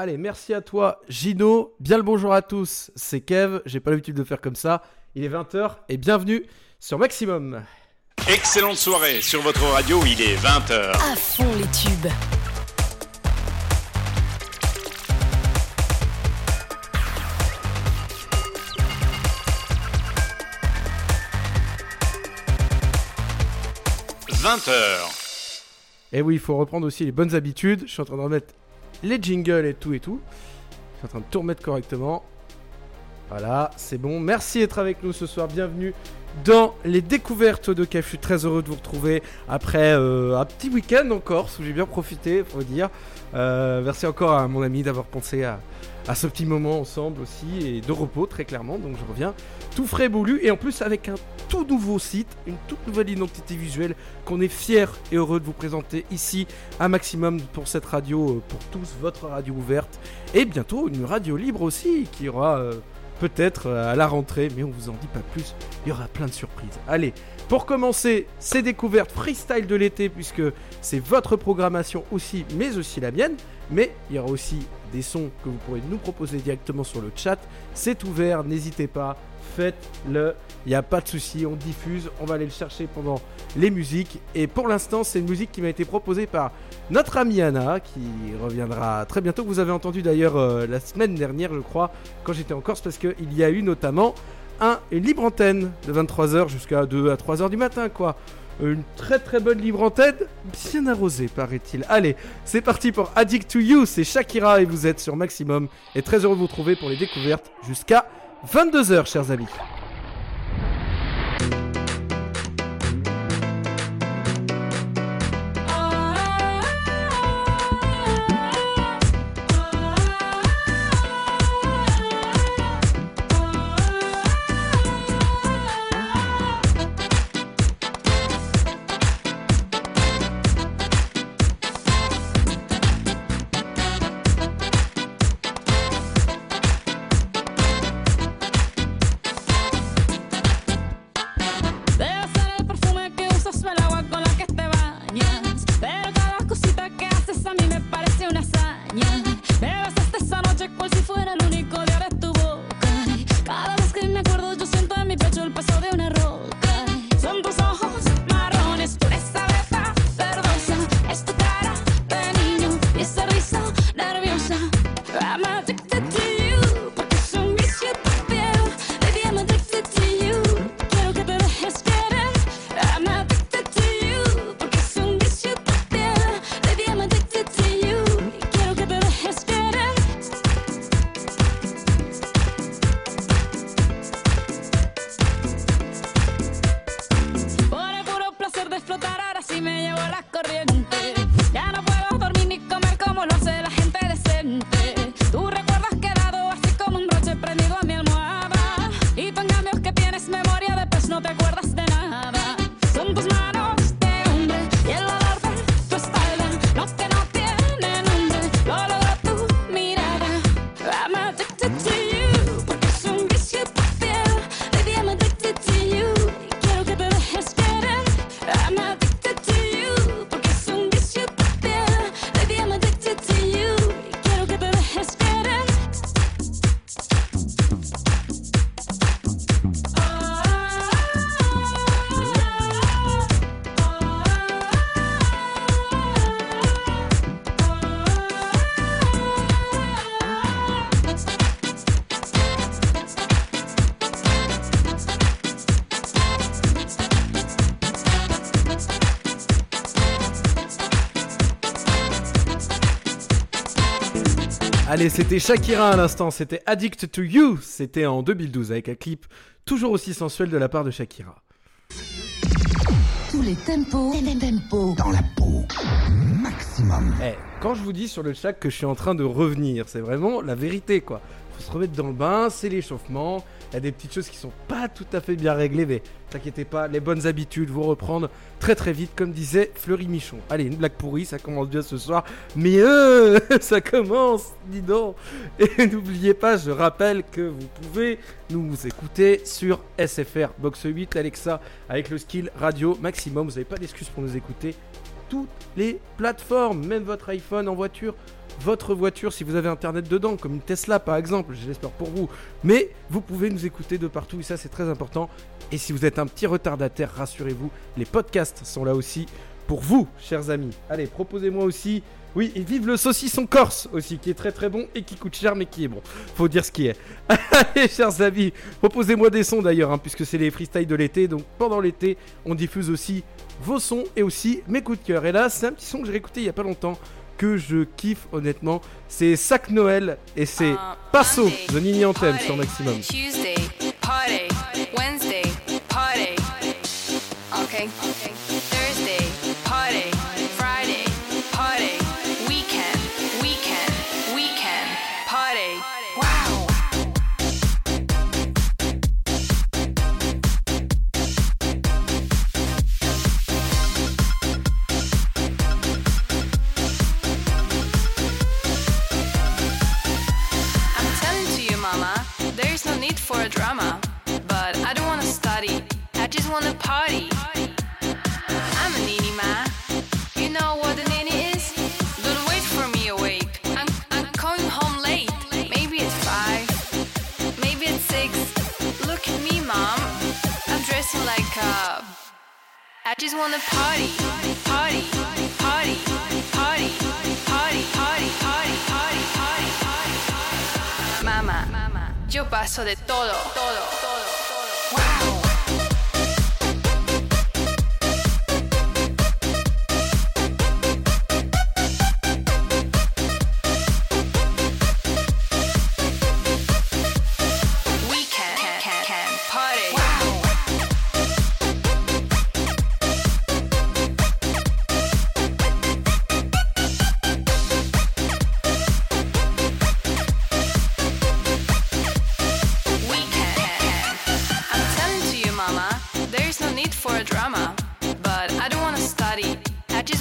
Allez, merci à toi, Gino. Bien le bonjour à tous. C'est Kev. J'ai pas l'habitude de faire comme ça. Il est 20h et bienvenue sur Maximum. Excellente soirée sur votre radio, il est 20h. À fond les tubes. « 20h. Et oui, il faut reprendre aussi les bonnes habitudes. Je suis en train de remettre les jingles et tout et tout. Je suis en train de tout remettre correctement. Voilà, c'est bon. Merci d'être avec nous ce soir. Bienvenue dans les découvertes de Kev. Je suis très heureux de vous retrouver après euh, un petit week-end en Corse où j'ai bien profité, faut dire. Euh, merci encore à mon ami d'avoir pensé à, ce petit moment ensemble aussi et de repos très clairement. Donc je reviens tout frais boulu et en plus avec un tout nouveau site, une toute nouvelle identité visuelle qu'on est fier et heureux de vous présenter ici à Maximum pour cette radio euh, pour tous, votre radio ouverte et bientôt une radio libre aussi qui aura peut-être euh, à la rentrée, mais on vous en dit pas plus, il y aura plein de surprises. Allez, pour commencer ces découvertes freestyle de l'été puisque c'est votre programmation aussi mais aussi la mienne, mais il y aura aussi des sons que vous pourrez nous proposer directement sur le chat. C'est ouvert, n'hésitez pas, faites-le. Il n'y a pas de souci, on diffuse, on va aller le chercher pendant les musiques. Et pour l'instant, c'est une musique qui m'a été proposée par notre amie Anna, qui reviendra très bientôt. Vous avez entendu d'ailleurs euh, la semaine dernière, je crois, quand j'étais en Corse, parce qu'il y a eu notamment un, une libre antenne de 23h jusqu'à 2 à 3h du matin, quoi. Une très très bonne libre antenne, bien arrosée, paraît-il. Allez, c'est parti pour Addict to You, c'est Shakira et vous êtes sur Maximum. Et très heureux de vous trouver pour les découvertes jusqu'à 22h, chers amis. Allez, c'était Shakira à l'instant, c'était Addict to You, c'était en 2012 avec un clip toujours aussi sensuel de la part de Shakira. Tous les tempos. Tempo. dans la peau. Maximum. Eh, quand je vous dis sur le chat que je suis en train de revenir, c'est vraiment la vérité quoi. Faut se remettre dans le bain, c'est l'échauffement. Il y a des petites choses qui sont pas tout à fait bien réglées, mais t'inquiétez pas, les bonnes habitudes vont reprendre très très vite, comme disait Fleury Michon. Allez, une blague pourrie, ça commence bien ce soir, mais euh, ça commence, dis donc. Et n'oubliez pas, je rappelle que vous pouvez nous écouter sur SFR Box 8 Alexa avec le skill radio maximum. Vous n'avez pas d'excuses pour nous écouter toutes les plateformes, même votre iPhone en voiture, votre voiture si vous avez internet dedans, comme une Tesla par exemple, je l'espère pour vous. Mais vous pouvez nous écouter de partout et ça c'est très important. Et si vous êtes un petit retardataire, rassurez-vous, les podcasts sont là aussi pour vous, chers amis. Allez, proposez-moi aussi. Oui, et vive le saucisson corse aussi, qui est très très bon et qui coûte cher mais qui est bon. Faut dire ce qui est. Allez, chers amis, proposez-moi des sons d'ailleurs, hein, puisque c'est les freestyles de l'été. Donc pendant l'été, on diffuse aussi vos sons et aussi mes coups de cœur. Et là, c'est un petit son que j'ai écouté il y a pas longtemps que je kiffe honnêtement. C'est Sac Noël et c'est Passo, The Nini Anthem sur Maximum. Tuesday, party. Wednesday, for a drama. But I don't wanna study, I just wanna party. I'm a nini man. You know what a nini is? Don't wait for me awake. I'm, I'm coming home late. Maybe it's five, maybe it's six. Look at me, mom. I'm dressing like a. I just wanna party, party, yo paso de todo, todo, todo,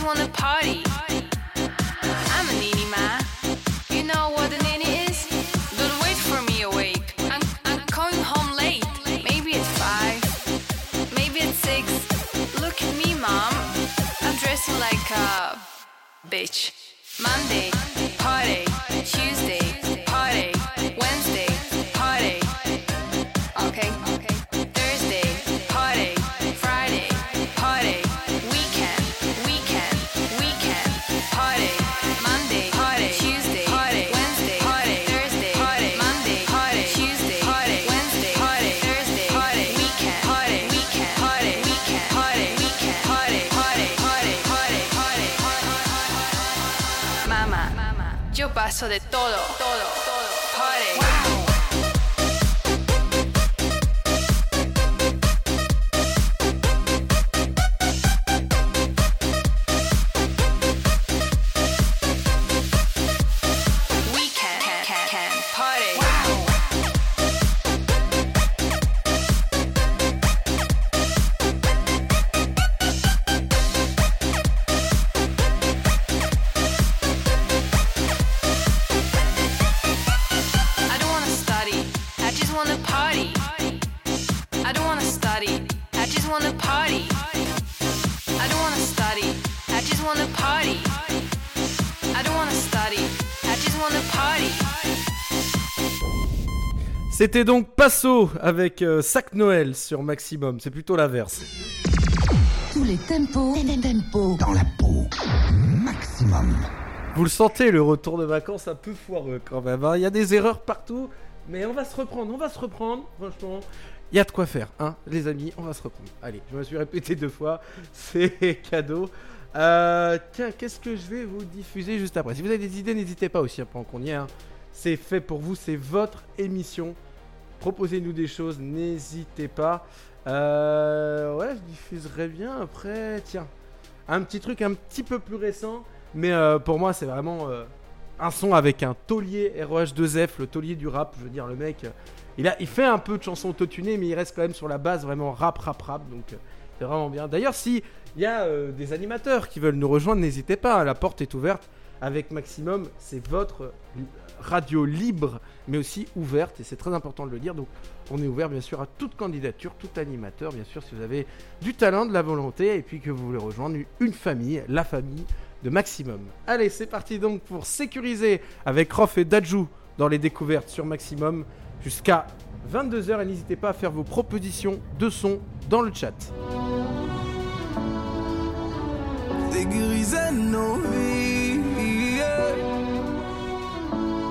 wanna party. I'm a nini ma. You know what a nini is? Don't wait for me awake. I'm, I'm coming home late. Maybe it's five, maybe it's six. Look at me, mom. I'm dressing like a bitch. de todo. C'était donc Passo avec euh, Sac Noël sur Maximum. C'est plutôt l'inverse. Tous les tempos. Tempo. Dans la peau. Maximum. Vous le sentez, le retour de vacances un peu foireux quand même. hein. Il y a des erreurs partout, mais on va se reprendre, on va se reprendre. Franchement, il y a de quoi faire, hein, les amis. On va se reprendre. Allez, je me suis répété deux fois, c'est cadeau. Euh, tiens, qu'est-ce que je vais vous diffuser juste après? Si vous avez des idées, n'hésitez pas aussi, hein, pendant qu'on y est. hein. C'est fait pour vous, c'est votre émission. Proposez-nous des choses, n'hésitez pas. Euh, ouais, je diffuserai bien après. Tiens, un petit truc un petit peu plus récent, mais euh, pour moi, c'est vraiment euh, un son avec un taulier ROH2F, le taulier du rap. Je veux dire, le mec, il, a, il fait un peu de chansons autotunées, mais il reste quand même sur la base vraiment rap, rap, rap. Donc, c'est vraiment bien. D'ailleurs, si il y a des animateurs qui veulent nous rejoindre, n'hésitez pas, hein, la porte est ouverte. avec Maximum, c'est votre radio libre, mais aussi ouverte, et c'est très important de le dire. Donc, on est ouvert bien sûr à toute candidature, tout animateur, bien sûr, si vous avez du talent, de la volonté, et puis que vous voulez rejoindre une famille, la famille de Maximum. Allez, c'est parti donc pour sécuriser avec Rof et Dajou dans les découvertes sur Maximum jusqu'à 22h. Et n'hésitez pas à faire vos propositions de son dans le chat.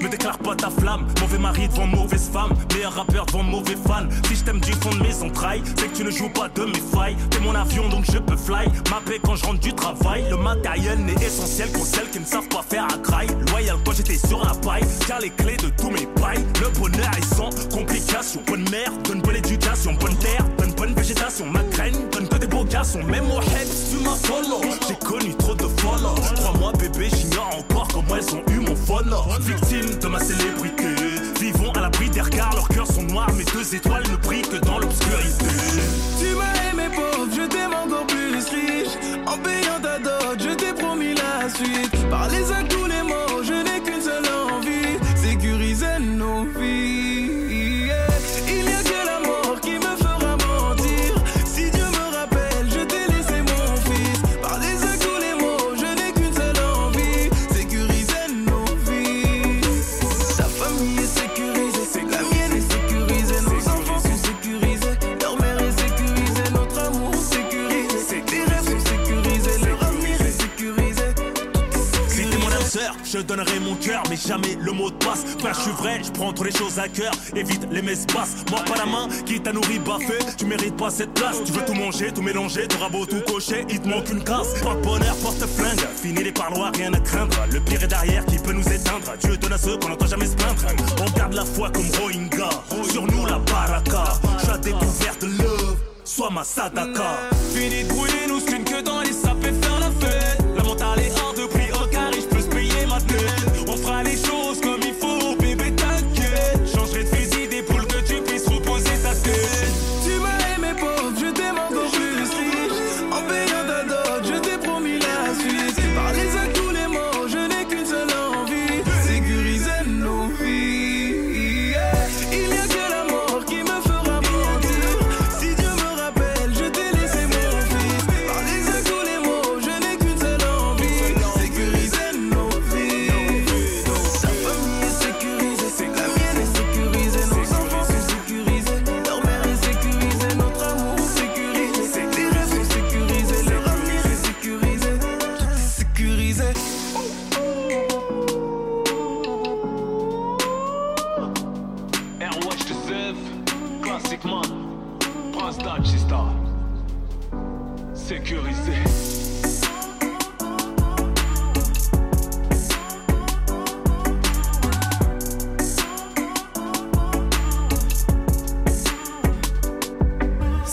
ne déclare pas ta flamme. Mauvais mari devant mauvaise femme, meilleur rappeur devant mauvais fan. Si je t'aime du fond de mes entrailles, c'est que tu ne joues pas de mes failles. T'es mon avion donc je peux fly. Ma paix quand je rentre du travail. Le matériel n'est essentiel qu'aux celles qui ne savent pas faire un craille. Loyal quand j'étais sur la paille, car les clés de tous mes pailles. Le bonheur est sans complication. Bonne mère, donne bonne éducation. Bonne terre, que beaux garçons. Même au head, tu m'as follow. J'ai connu trop de follow. Crois-moi, bébé, j'ignore encore comment elles ont eu mon follow. Victime de ma célébrité. Vivons à l'abri des regards, leurs cœurs sont noirs. Mes deux étoiles ne brillent que dans l'obscurité. Tu m'as aimé pauvre, je t'aime encore plus riche. En payant ta dot, je t'ai promis la suite. Par les actes, tous les mots, je n'ai qu'une jamais le mot de passe. Frère, je suis vrai, je prends trop les choses à cœur. Évite les messes basses. Moi, pas la main, qui t'a nourri, baffé. Tu mérites pas cette place. Tu veux tout manger, tout mélanger, tout rabot, tout cocher. Il te manque une case. Porte bonheur, porte flingue. Fini les parloirs, rien à craindre. Le pire est derrière qui peut nous éteindre. Dieu donne à ceux qu'on n'entend jamais se plaindre. On garde la foi comme Rohingya. Sur nous, la baraka. Je la découverte de love. Sois ma sadaka. Fini de brouiller, nous screen que dans les sapes et faire la fête. La mentale est hors de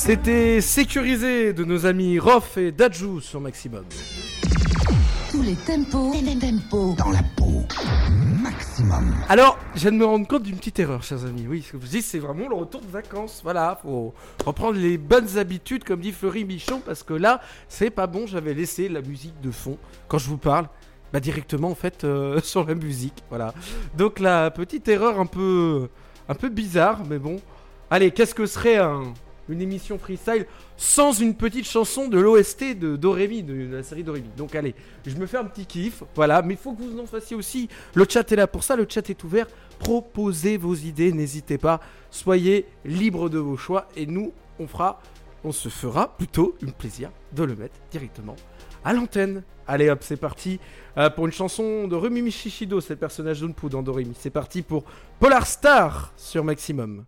C'était sécurisé de nos amis Rof et Dajou sur Maximum. Tous les tempos, tempos. Dans la peau. Maximum. Alors, je viens de me rendre compte d'une petite erreur, chers amis. Oui, ce que vous dites, c'est vraiment le retour de vacances. Voilà, faut reprendre les bonnes habitudes, comme dit Fleury Michon, parce que là, c'est pas bon. J'avais laissé la musique de fond quand je vous parle. Bah directement en fait euh, sur la musique, voilà. Donc la petite erreur un peu, un peu bizarre, mais bon. Allez, qu'est-ce que serait un- une émission freestyle sans une petite chanson de l'OST de Doremi, de, la série Doremi. Donc allez, je me fais un petit kiff, voilà, mais il faut que vous en fassiez aussi. Le chat est là pour ça, le chat est ouvert. Proposez vos idées, n'hésitez pas, soyez libres de vos choix et nous, on fera, on se fera plutôt un plaisir de le mettre directement à l'antenne. Allez hop, c'est parti euh, pour une chanson de Rumi Shishido, c'est le personnage d'Unpu dans Doremi. C'est parti pour Polar Star sur Maximum.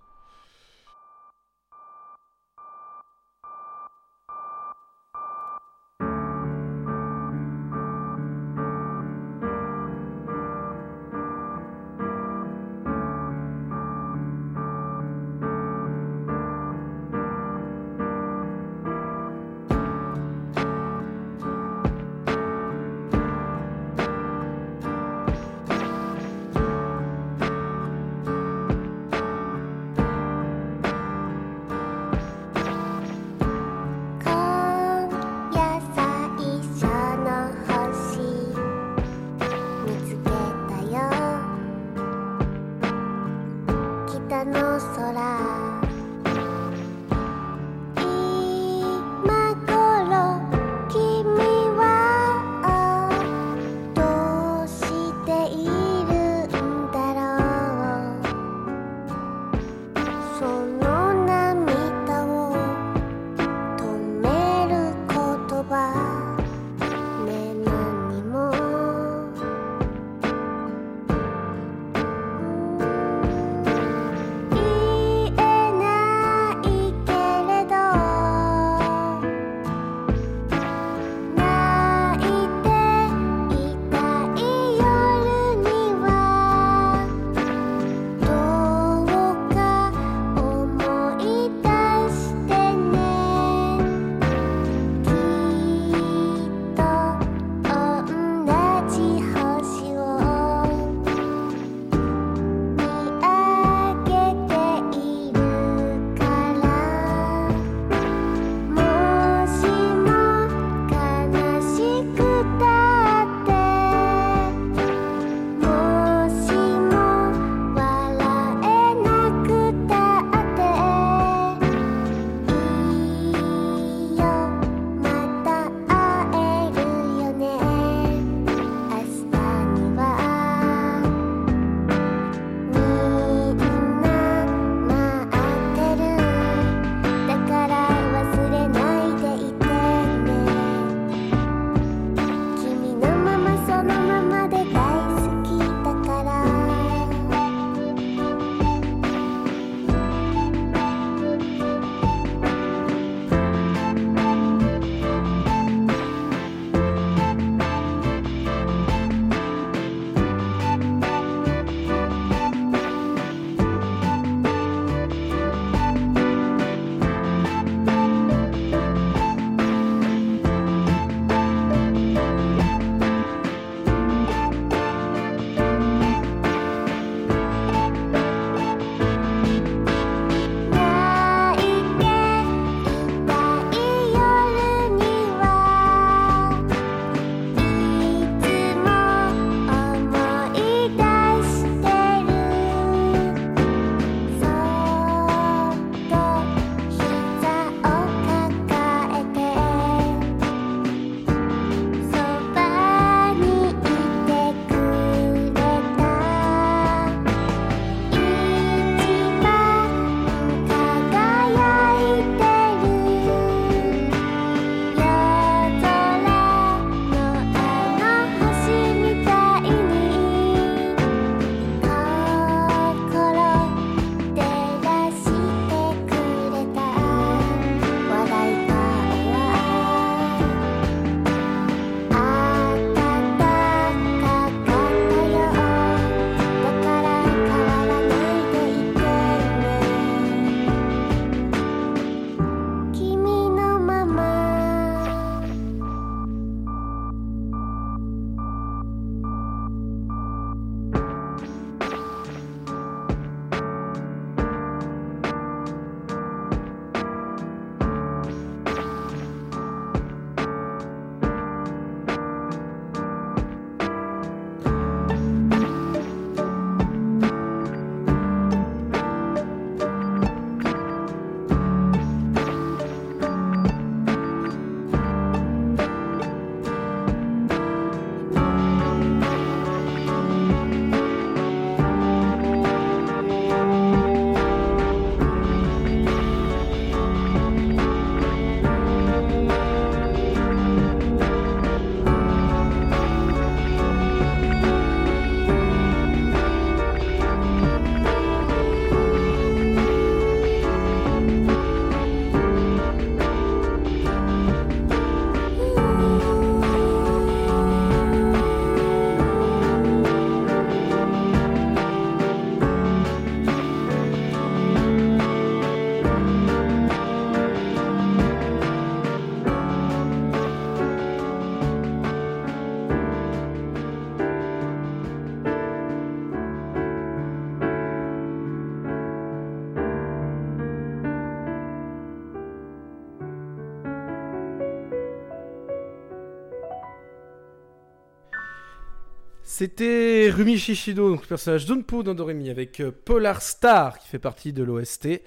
C'était Rumi Shishido, donc le personnage d'Unpo dans Doremi, avec euh, Polar Star, qui fait partie de l'OST,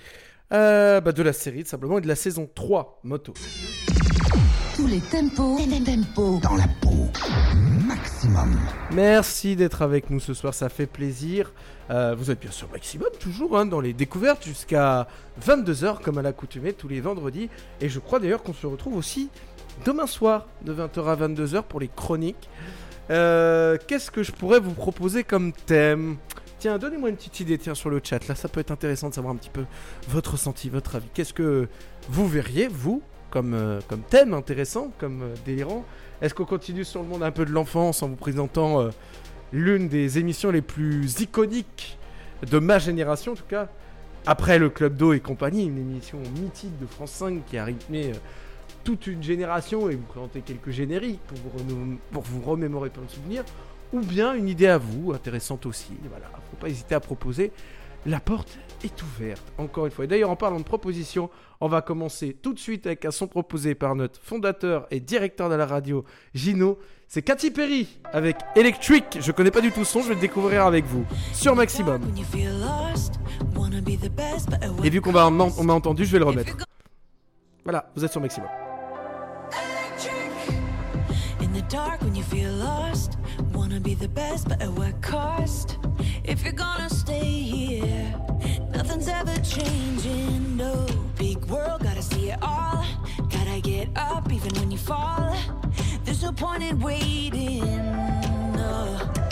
euh, bah, de la série, tout simplement, et de la saison 3, Moto. Tous les tempos, tempos. Dans la peau. Maximum. Merci d'être avec nous ce soir, ça fait plaisir. Euh, vous êtes bien sûr maximum, toujours hein, dans les découvertes jusqu'à 22h, comme à l'accoutumée, tous les vendredis. Et je crois d'ailleurs qu'on se retrouve aussi demain soir, de 20h à 22h, pour les chroniques. Euh, Qu'est-ce que je pourrais vous proposer comme thème Tiens, donnez-moi une petite idée tiens, sur le chat. Là, ça peut être intéressant de savoir un petit peu votre ressenti, votre avis. Qu'est-ce que vous verriez, vous, comme, euh, comme thème intéressant, comme euh, délirant Est-ce qu'on continue sur le monde un peu de l'enfance en vous présentant l'une des émissions les plus iconiques de ma génération, en tout cas Après le Club d'eau et compagnie, une émission mythique de France 5 qui a rythmé toute une génération et vous présenter quelques génériques pour vous, renou- pour vous remémorer plein de souvenirs, ou bien une idée à vous, intéressante aussi. Voilà, faut pas hésiter à proposer. La porte est ouverte, encore une fois. Et d'ailleurs, en parlant de propositions, on va commencer tout de suite avec un son proposé par notre fondateur et directeur de la radio, Gino. C'est Katy Perry avec Electric. Je connais pas du tout son, je vais le découvrir avec vous sur Maximum. Et vu qu'on m'a entendu, je vais le remettre. Voilà, vous êtes sur Maximum. Dark when you feel lost, wanna be the best, but at what cost? If you're gonna stay here, nothing's ever changing. No big world, gotta see it all. Gotta get up even when you fall. There's no point in waiting. No.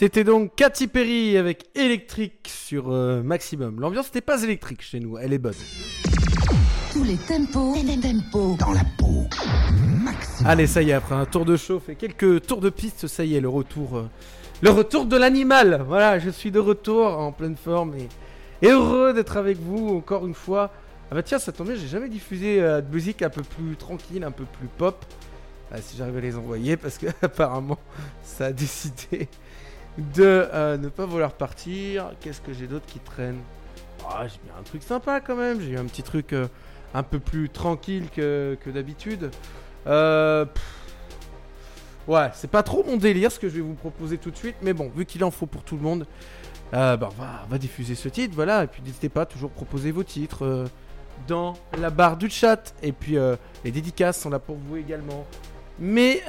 C'était donc Katy Perry avec Electric sur euh, Maximum. L'ambiance n'était pas électrique chez nous, elle est bonne. Tous les tempos, tempos. Dans la peau. Maximum. Allez, ça y est, après un tour de chauffe et quelques tours de piste, ça y est, le retour, euh, le retour de l'animal. Voilà, je suis de retour en pleine forme et, et heureux d'être avec vous encore une fois. Ah bah tiens, ça tombe bien, j'ai jamais diffusé euh, de musique un peu plus tranquille, un peu plus pop. Ah, si j'arrive à les envoyer, parce que apparemment, ça a décidé de euh, ne pas vouloir partir. Qu'est-ce que j'ai d'autre qui traîne? Ah, j'ai mis un truc sympa quand même. J'ai eu un petit truc euh, un peu plus tranquille que, d'habitude. Euh, ouais, c'est pas trop mon délire ce que je vais vous proposer tout de suite, mais bon, vu qu'il en faut pour tout le monde, bah, on, va, diffuser ce titre, voilà. Et puis n'hésitez pas à toujours proposer vos titres dans la barre du chat. Et puis les dédicaces sont là pour vous également. Mais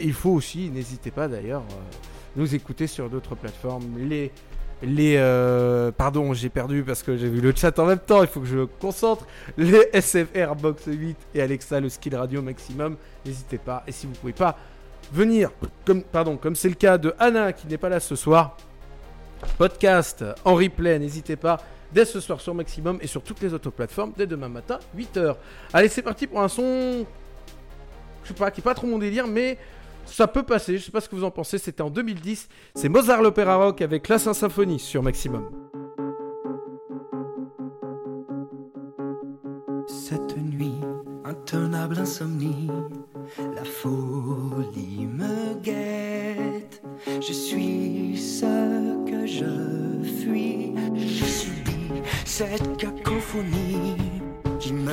il faut aussi, n'hésitez pas d'ailleurs, nous écouter sur d'autres plateformes. Les, les, euh, pardon, j'ai perdu parce que j'ai vu le chat en même temps. Il faut que je concentre. Les SFR Box 8 et Alexa le Skill Radio Maximum. N'hésitez pas. Et si vous pouvez pas venir, comme, pardon, comme c'est le cas de Anna qui n'est pas là ce soir, podcast en replay. N'hésitez pas. Dès ce soir sur Maximum et sur toutes les autres plateformes, dès demain matin, 8h. Allez, c'est parti pour un son je sais pas, qui est pas trop mon délire, mais ça peut passer. Je sais pas ce que vous en pensez. C'était en 2010. C'est Mozart l'opéra rock avec la Saint Symphonie sur Maximum. Cette nuit, intenable insomnie, la folie me guette. Je suis ce que je fuis. Je subis cette cacophonie qui me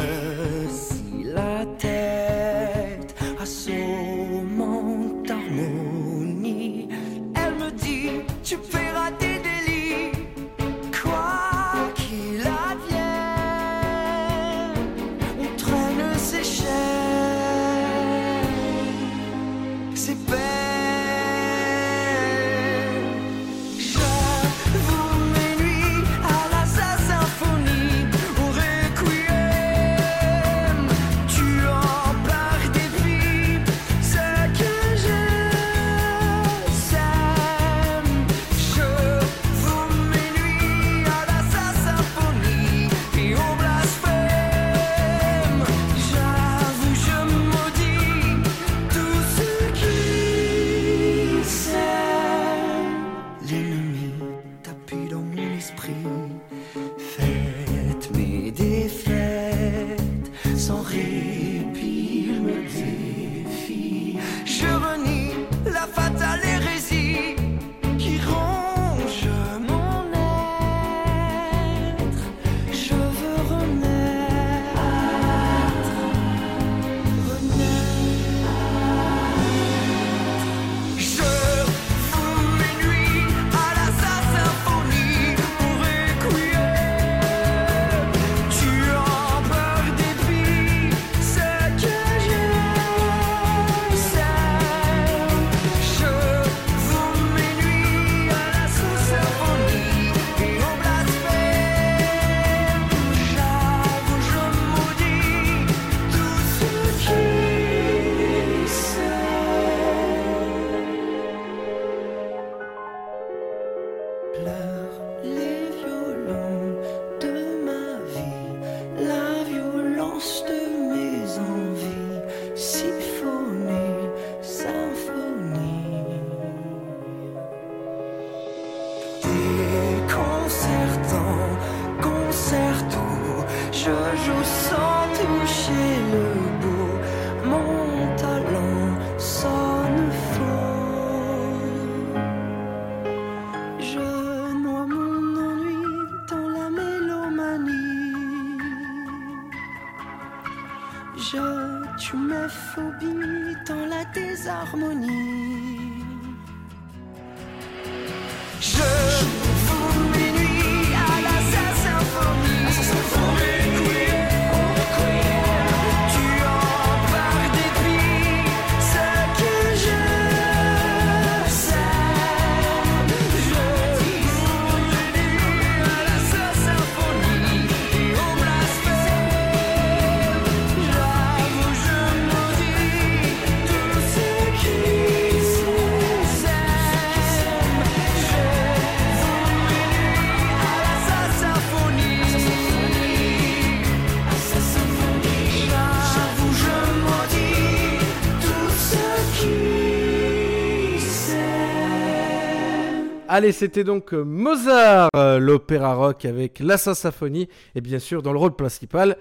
Allez, c'était donc euh, Mozart, euh, l'opéra rock avec la Symphonie. Et bien sûr, dans le rôle principal,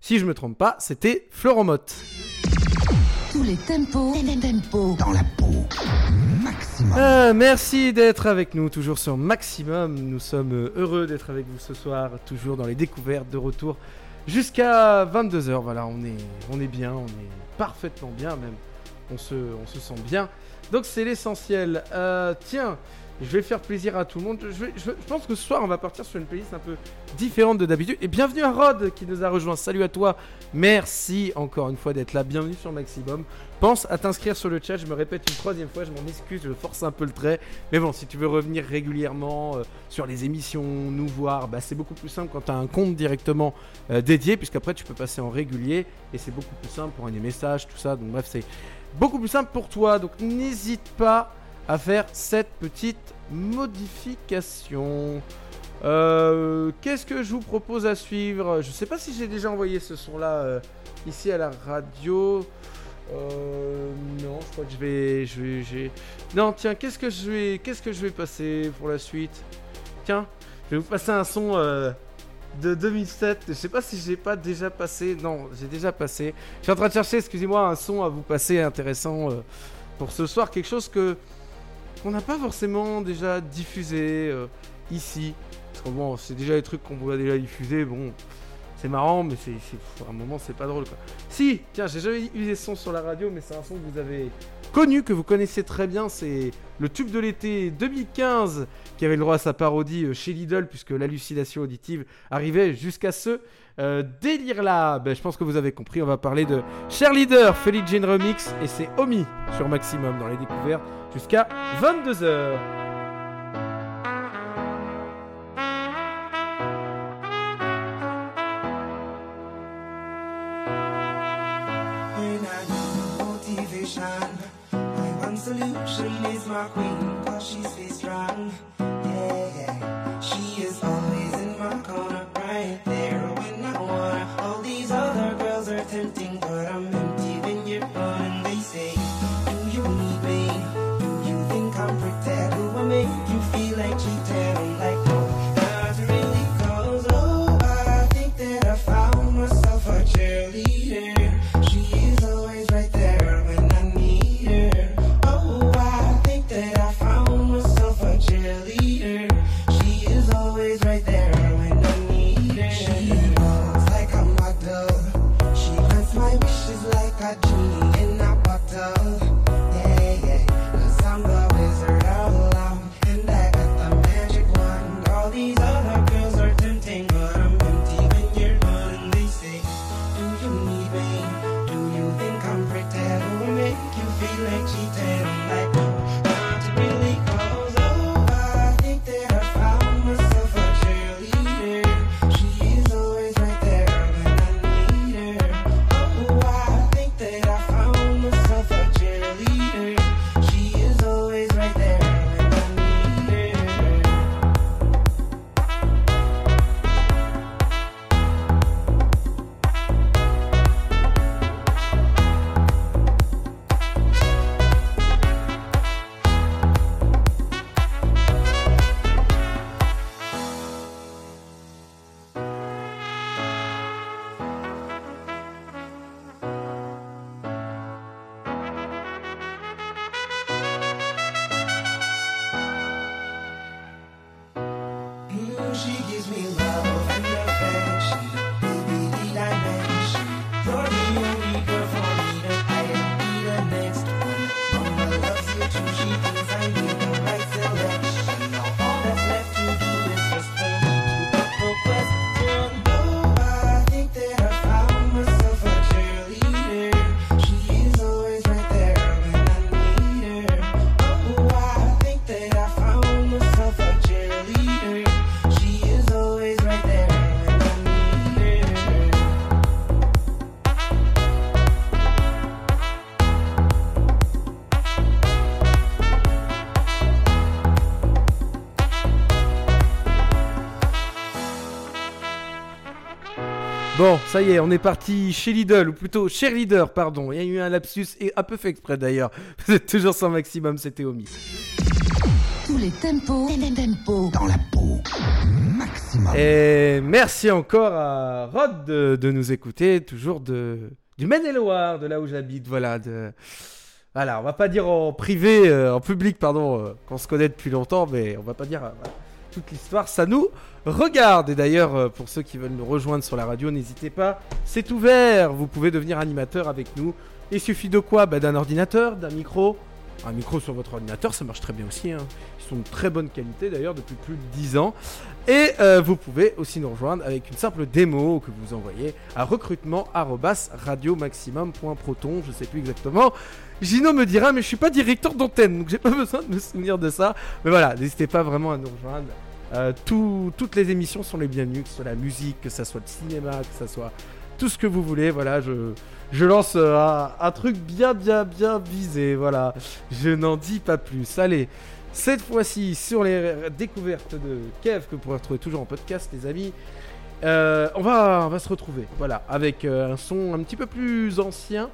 si je me trompe pas, c'était Florent Mott. Tous Tous les tempos, tempo. Dans la peau. Maximum. Ah, merci d'être avec nous, toujours sur Maximum. Nous sommes euh, heureux d'être avec vous ce soir, toujours dans les découvertes de retour jusqu'à 22h. Voilà, on est, on est bien, on est parfaitement bien même. On se, on se sent bien. Donc c'est l'essentiel. Euh, tiens, je vais faire plaisir à tout le monde. Je, pense que ce soir, on va partir sur une playlist un peu différente de d'habitude. Et bienvenue à Rod qui nous a rejoint. Salut à toi. Merci encore une fois d'être là. Bienvenue sur Maximum. Pense à t'inscrire sur le chat. Je me répète une troisième fois. Je m'en excuse. Je force un peu le trait. Mais bon, si tu veux revenir régulièrement euh, sur les émissions, nous voir, bah, c'est beaucoup plus simple quand tu as un compte directement euh, dédié. Puisqu'après, tu peux passer en régulier. Et c'est beaucoup plus simple pour des messages, tout ça. Donc, bref, c'est beaucoup plus simple pour toi. Donc, n'hésite pas faire cette petite modification. Euh, Qu'est-ce que je vous propose à suivre? Je sais pas si j'ai déjà envoyé ce son-là euh, ici à la radio. Euh, non, je crois que je vais, je vais, j'ai- Non, tiens, qu'est-ce que je vais, qu'est-ce que je vais passer pour la suite? Tiens, je vais vous passer un son de 2007. Je sais pas si j'ai pas déjà passé. Non, j'ai déjà passé. Je suis en train de chercher, excusez-moi, un son à vous passer intéressant pour ce soir, quelque chose que qu'on n'a pas forcément déjà diffusé euh, ici. Parce que bon, c'est déjà des trucs qu'on a déjà diffusé. Bon, c'est marrant, mais c'est, à un moment, c'est pas drôle quoi. Si, tiens, j'ai jamais eu des sons sur la radio, mais c'est un son que vous avez connu, que vous connaissez très bien. C'est le tube de l'été 2015 qui avait le droit à sa parodie euh, chez Lidl, puisque l'hallucination auditive arrivait jusqu'à ce euh, délire-là. Ben, je pense que vous avez compris. On va parler de Cher Leader, Felice Jane Remix, et c'est Omi sur Maximum dans les découvertes jusqu'à 22h. When I need motivation, my one solution is my queen, cause she stays strong. Bon, ça y est, on est parti chez Lidl, ou plutôt chez Leader, pardon. Il y a eu un lapsus, et un peu fait exprès d'ailleurs. Vous êtes toujours sans maximum, c'était Omi. Tous les tempos, tempo. Dans la peau. Maximum. Et merci encore à Rod de, de nous écouter, toujours de du Maine-et-Loire, de là où j'habite, voilà. De... Voilà, on va pas dire en privé, euh, en public, pardon, euh, qu'on se connaît depuis longtemps, mais on va pas dire euh, voilà, toute l'histoire. Ça nous regarde. Et d'ailleurs, euh, pour ceux qui veulent nous rejoindre sur la radio, n'hésitez pas, c'est ouvert. Vous pouvez devenir animateur avec nous. Il suffit de quoi? Bah, D'un ordinateur, d'un micro. Un micro sur votre ordinateur, ça marche très bien aussi. hein. Ils sont de très bonne qualité d'ailleurs depuis plus de 10 ans. Et euh, vous pouvez aussi nous rejoindre avec une simple démo que vous envoyez à recrutement@radiomaximum.proton. Je sais plus exactement. Gino me dira, mais je suis pas directeur d'antenne, donc j'ai pas besoin de me souvenir de ça. Mais voilà, n'hésitez pas vraiment à nous rejoindre. Euh, tout- toutes les émissions sont les bienvenues, que ce soit la musique, que ce soit le cinéma, que ce soit tout ce que vous voulez. Voilà, je, lance euh, un, truc bien, bien, bien visé. Voilà, je n'en dis pas plus. Allez, cette fois-ci sur les découvertes de Kev que vous pourrez retrouver toujours en podcast, les amis. euh, on, va, on va se retrouver, voilà, avec un son un petit peu plus ancien,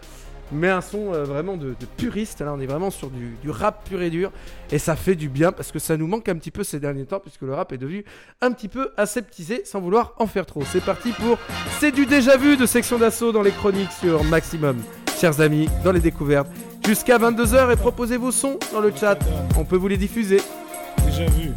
mais un son euh, vraiment de, puriste. Là, on est vraiment sur du, du rap pur et dur, et ça fait du bien parce que ça nous manque un petit peu ces derniers temps, puisque le rap est devenu un petit peu aseptisé sans vouloir en faire trop. C'est parti pour C'est du déjà vu de section d'assaut dans les chroniques sur Maximum. Chers amis, dans les découvertes, jusqu'à 22h et proposez vos sons dans le chat. On peut vous les diffuser. Déjà vu.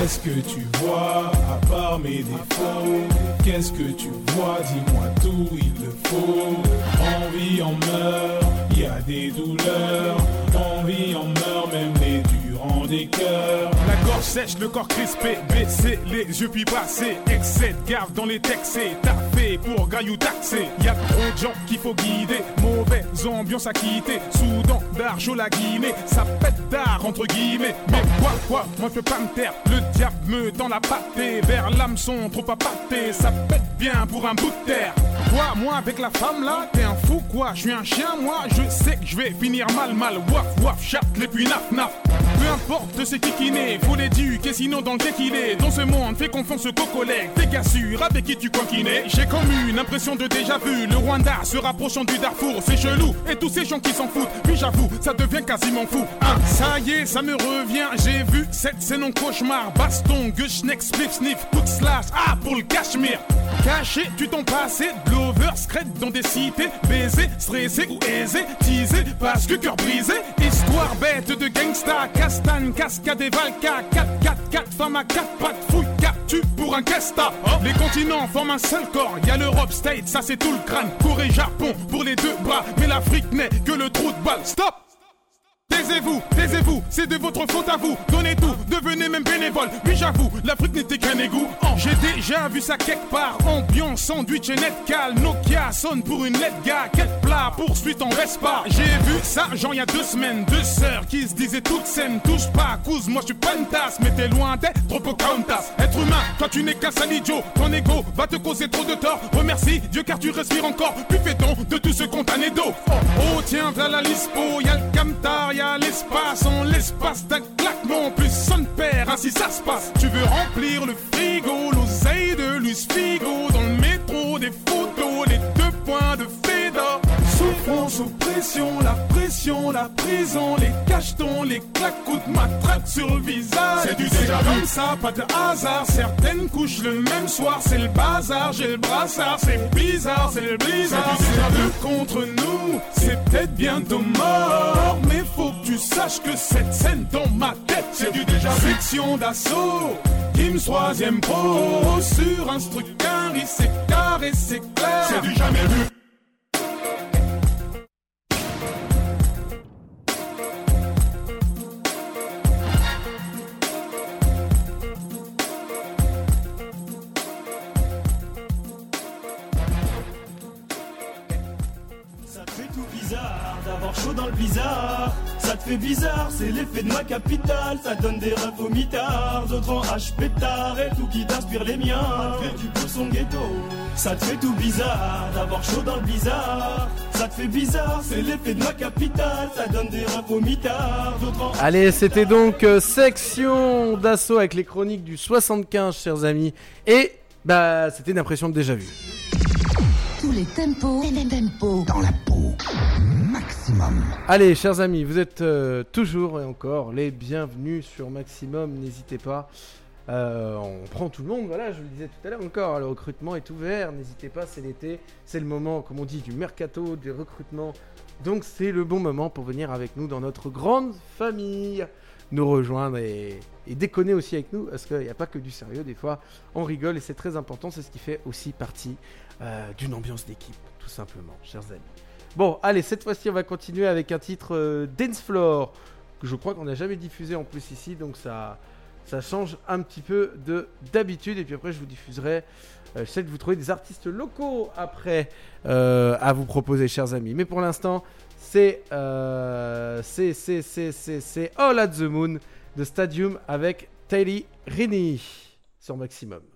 Qu'est-ce que tu vois à part mes défauts? Qu'est-ce que tu vois? Dis-moi tout, il le faut. On vit, on meurt, il y a des douleurs. On vit, on meurt, même les durs La gorge sèche, le corps crispé, baisser les yeux puis passer. Excès de gaffe dans les textes, c'est taffé pour gaillou taxé. Y a trop de gens qu'il faut guider, mauvaise ambiance à quitter. Soudan, d'argent la Guinée, ça pète d'art entre guillemets. Mais quoi, quoi, moi je peux pas me taire. Le diable me tend la pâtée vers l'hameçon trop à pâté. Ça pète bien pour un bout de terre. Toi, moi avec la femme là, t'es un fou quoi. Je suis un chien, moi, je sais que je vais finir mal, mal. Waf, waf, chatte, les puis naf, naf. Peu importe c'est qui naît, faut l'éduquer, sinon dans le qu'il est. Dans ce monde, fais confiance aux collègues, t'es sûr avec qui tu coquinais. J'ai comme une impression de déjà vu. Le Rwanda se rapprochant du Darfour, c'est chelou. Et tous ces gens qui s'en foutent, puis j'avoue, ça devient quasiment fou. Ah, ça y est, ça me revient, j'ai vu cette scène en cauchemar. Baston, gush, neck, spliff, sniff, de slash, ah pour le cachemire. Caché, tu t'en passé, blower, scred dans des cités, baiser, stressé ou aisé, teasé, parce que cœur brisé. Histoire bête de gangsta, castagne, cascade et valka, 4, 4, 4, femmes à 4 pattes, fouille, tu pour un casta. Les continents forment un seul corps, y a l'Europe State, ça c'est tout le crâne. Corée, Japon pour les deux bras, mais l'Afrique n'est que le trou de balle. Stop! Taisez-vous, taisez-vous, c'est de votre faute à vous. Donnez tout, devenez même bénévole. Oui, j'avoue, l'Afrique n'était qu'un égout. Oh, J'ai déjà vu ça quelque part. Ambiance, sandwich et net cal. Nokia sonne pour une lettre gars. Quel plat, poursuite en reste pas. J'ai vu ça, genre il y a deux semaines. Deux sœurs qui se disaient toutes saines. Touche pas, couse, moi je suis pas une tasse. Mais t'es loin d'être trop Pocahontas. Être humain, toi tu n'es qu'un sale idiot. Ton ego va te causer trop de tort. Remercie Dieu car tu respires encore. Puis fais-ton de tout ce condamné d'eau. Oh, oh, tiens, voilà la lispo. Y'a le camtar, y'a l'espace. En l'espace d'un claquement, plus son père, ainsi ça se passe. Tu veux remplir le frigo, l'oseille de Luis Figo. Dans le métro, des photos, les deux points de. Souffrance, oppression, la pression, la prison, les cachetons, les claques, de matraque sur le visage. C'est du déjà comme ça, pas de hasard. Certaines couchent le même soir, c'est le bazar. J'ai le brassard, c'est bizarre, c'est le blizzard. C'est déjà vu contre nous, c'est peut-être bientôt mort. Mais faut que tu saches que cette scène dans ma tête, c'est du déjà vu. Section d'assaut. Teams troisième pro sur un truc carré, c'est carré, c'est clair. C'est du jamais vu. Fait bizarre, c'est l'effet de ma capitale. Ça donne des rêves au mitard, d'autres en H pétard et tout qui t'inspire les miens. Malgré du coup son ghetto. Ça te fait tout bizarre d'avoir chaud dans le blizzard. Ça te fait bizarre, c'est l'effet de ma capitale. Ça donne des rêves au mitard, d'autres en Allez, c'était donc euh, section d'assaut avec les chroniques du 75, chers amis. Et bah, c'était une impression de déjà vu. Tous les tempos, tempos. Dans la peau. Maximum. Allez, chers amis, vous êtes euh, toujours et encore les bienvenus sur Maximum. N'hésitez pas Euh, on prend tout le monde, voilà, je le disais tout à l'heure encore, le recrutement est ouvert, n'hésitez pas, c'est l'été, c'est le moment, comme on dit, du mercato, des recrutements. Donc c'est le bon moment pour venir avec nous dans notre grande famille, nous rejoindre et, et déconner aussi avec nous, parce qu'il n'y a pas que du sérieux, des fois on rigole et c'est très important, c'est ce qui fait aussi partie euh, d'une ambiance d'équipe, tout simplement, chers amis. Bon, allez, cette fois-ci on va continuer avec un titre euh, Dance que je crois qu'on n'a jamais diffusé en plus ici, donc ça, ça change un petit peu de d'habitude. Et puis après, je vous diffuserai. Euh, J'essaie de vous trouver des artistes locaux après euh, à vous proposer, chers amis. Mais pour l'instant, c'est c'est c'est c'est c'est c'est All at the Moon de Stadium avec Taylor Rini sur Maximum.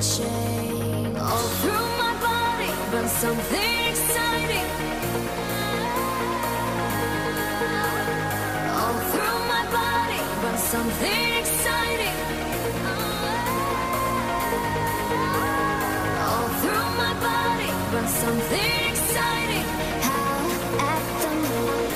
Chain all through my body, but something exciting. All through my body, but something exciting. All through my body, but something exciting. How at the moon.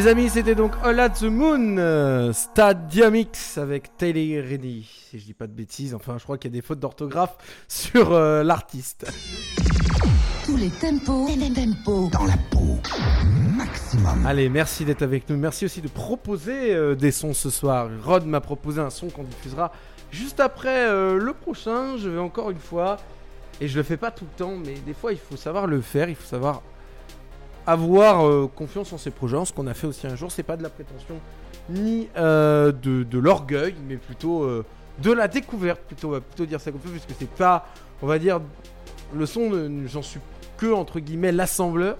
Les amis, c'était donc All at the Moon, euh, Stadium X avec Taylor Reddy. Si je dis pas de bêtises, enfin, je crois qu'il y a des fautes d'orthographe sur euh, l'artiste. Tous les tempos, tempo Dans la peau. Maximum. Allez, merci d'être avec nous. Merci aussi de proposer euh, des sons ce soir. Rod m'a proposé un son qu'on diffusera juste après euh, le prochain. Je vais encore une fois, et je le fais pas tout le temps, mais des fois il faut savoir le faire, il faut savoir avoir euh, confiance en ses projets. Ce qu'on a fait aussi un jour, c'est pas de la prétention ni euh, de, de l'orgueil, mais plutôt euh, de la découverte. Plutôt, on va plutôt dire ça comme ça, puisque c'est pas, on va dire, le son, j'en suis que entre guillemets l'assembleur,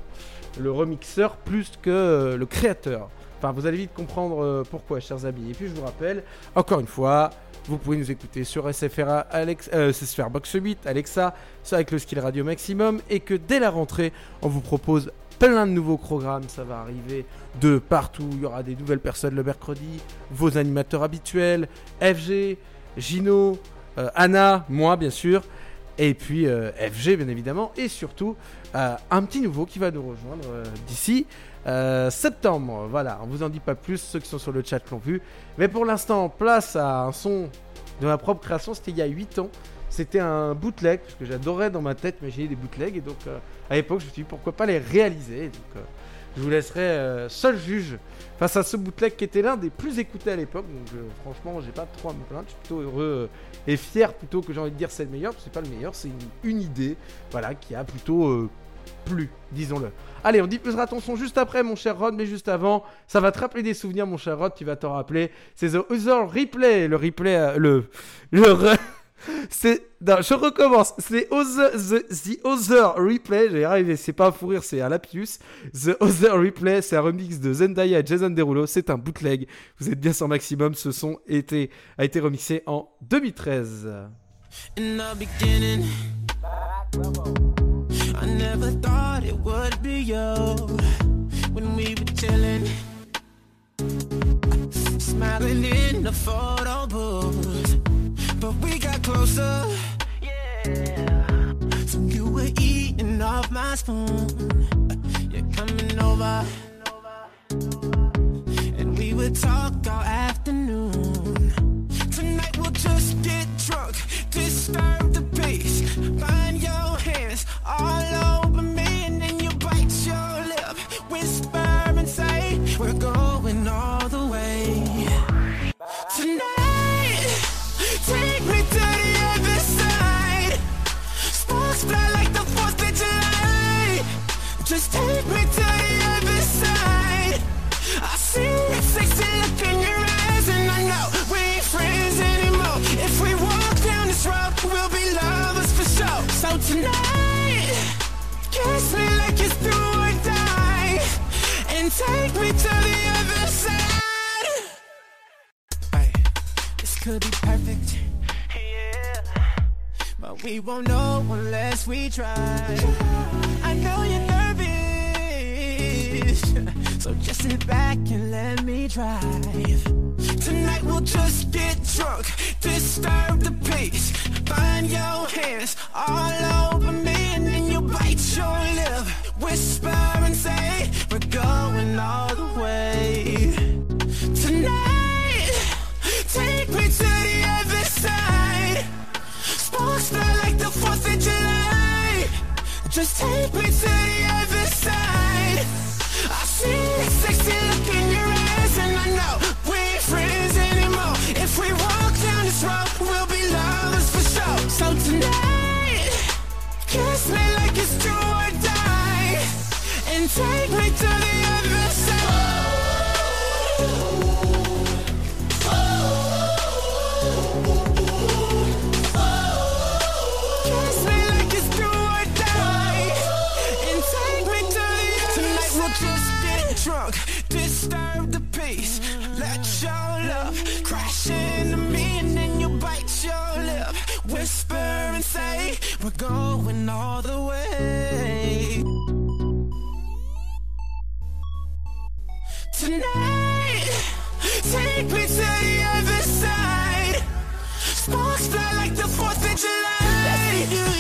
le remixeur, plus que le créateur. Enfin, vous allez vite comprendre pourquoi, chers amis. Et puis, je vous rappelle, encore une fois, vous pouvez nous écouter sur SFR, Alex, euh, Box 8, Alexa, ça avec le skill radio maximum, et que dès la rentrée, on vous propose plein de nouveaux programmes. Ça va arriver de partout. Il y aura des nouvelles personnes le mercredi, vos animateurs habituels, FG, Gino, euh, Anna, moi, bien sûr. Et puis euh, FG, bien évidemment. Et surtout, euh, un petit nouveau qui va nous rejoindre d'ici septembre. Voilà, on vous en dit pas plus, ceux qui sont sur le chat l'ont vu. Mais pour l'instant, place à un son de ma propre création. C'était il y a 8 ans. C'était un bootleg, parce que j'adorais dans ma tête imaginer des bootlegs. Et donc, euh, à l'époque, je me suis dit pourquoi pas les réaliser. Donc, euh, je vous laisserai euh, seul juge face à ce bootleg qui était l'un des plus écoutés à l'époque. Donc, franchement, j'ai pas trop à me plaindre. Je suis plutôt heureux et fier plutôt que j'ai envie de dire c'est le meilleur. C'est pas le meilleur, c'est une, idée voilà, qui a plutôt plu, disons-le. Allez, on diffusera ton son juste après, mon cher Rod, mais juste avant, ça va te rappeler des souvenirs, mon cher Rod, tu vas t'en rappeler. C'est The Other Replay, le replay, le. le C'est. Je recommence. C'est the, the Other Replay. J'ai arrivé, c'est pas un fou rire, c'est un lapsus. The Other Replay, c'est un remix de Zendaya et Jason Derulo. C'est un bootleg. Vous êtes bien sans maximum. Ce son était, a été remixé en 2013. In the beginning, I never thought it would be you when we were chilling, smiling in the photo booth. But we got closer, yeah. So you were eating off my spoon. You're coming over, and we would talk all afternoon. Tonight we'll just get drunk, disturb the peace. Find your hands all over take me to the other side. Hey, this could be perfect. Yeah. But we won't know unless we try. I know you're nervous, so just sit back and let me drive. Tonight we'll just get drunk, disturb the peace. Find your hands all over me, bite your lip, whisper and say, We're going all the way. Tonight, take me to the other side. Sparks fly like the 4th of July. Just take me to the other side. I see that sexy look in your eyes, and I know we ain't friends anymore. If we walk down this road, we'll be lovers for sure. So tonight, kiss me it's do or die, and take me to the other side. Like it's do or die, and take me to the Tonight we'll just get drunk, disturb the peace. Let your love crash into me, and then you bite your lip, whisper and say, We're going all the way. Tonight, take me to the other side. Sparks fly like the 4th of July.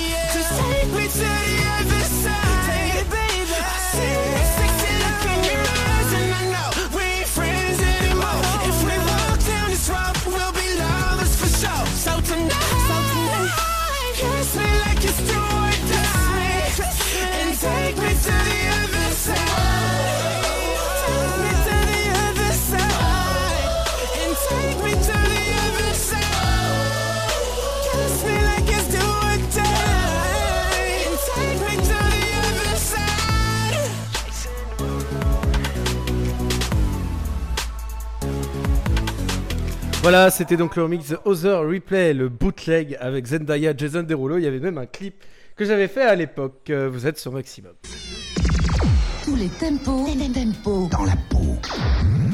Voilà, c'était donc le remix The Other Replay, le bootleg avec Zendaya, Jason Derulo. Il y avait même un clip que j'avais fait à l'époque. Euh, Vous êtes sur Maximum. Tous les tempos, tempo. Dans la peau.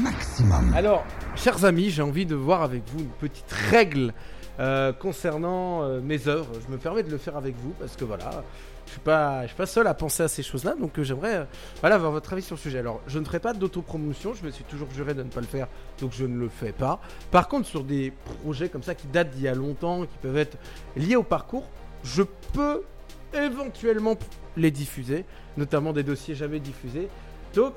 Maximum. Alors, chers amis, j'ai envie de voir avec vous une petite règle euh, concernant euh, mes œuvres. Je me permets de le faire avec vous parce que voilà, je suis pas, suis pas seul à penser à ces choses-là, donc euh, j'aimerais euh, avoir votre avis sur le sujet. Alors, je ne ferai pas d'autopromotion, je me suis toujours juré de ne pas le faire, donc je ne le fais pas. Par contre, sur des projets comme ça qui datent d'il y a longtemps, qui peuvent être liés au parcours, je peux éventuellement les diffuser, notamment des dossiers jamais diffusés. Donc,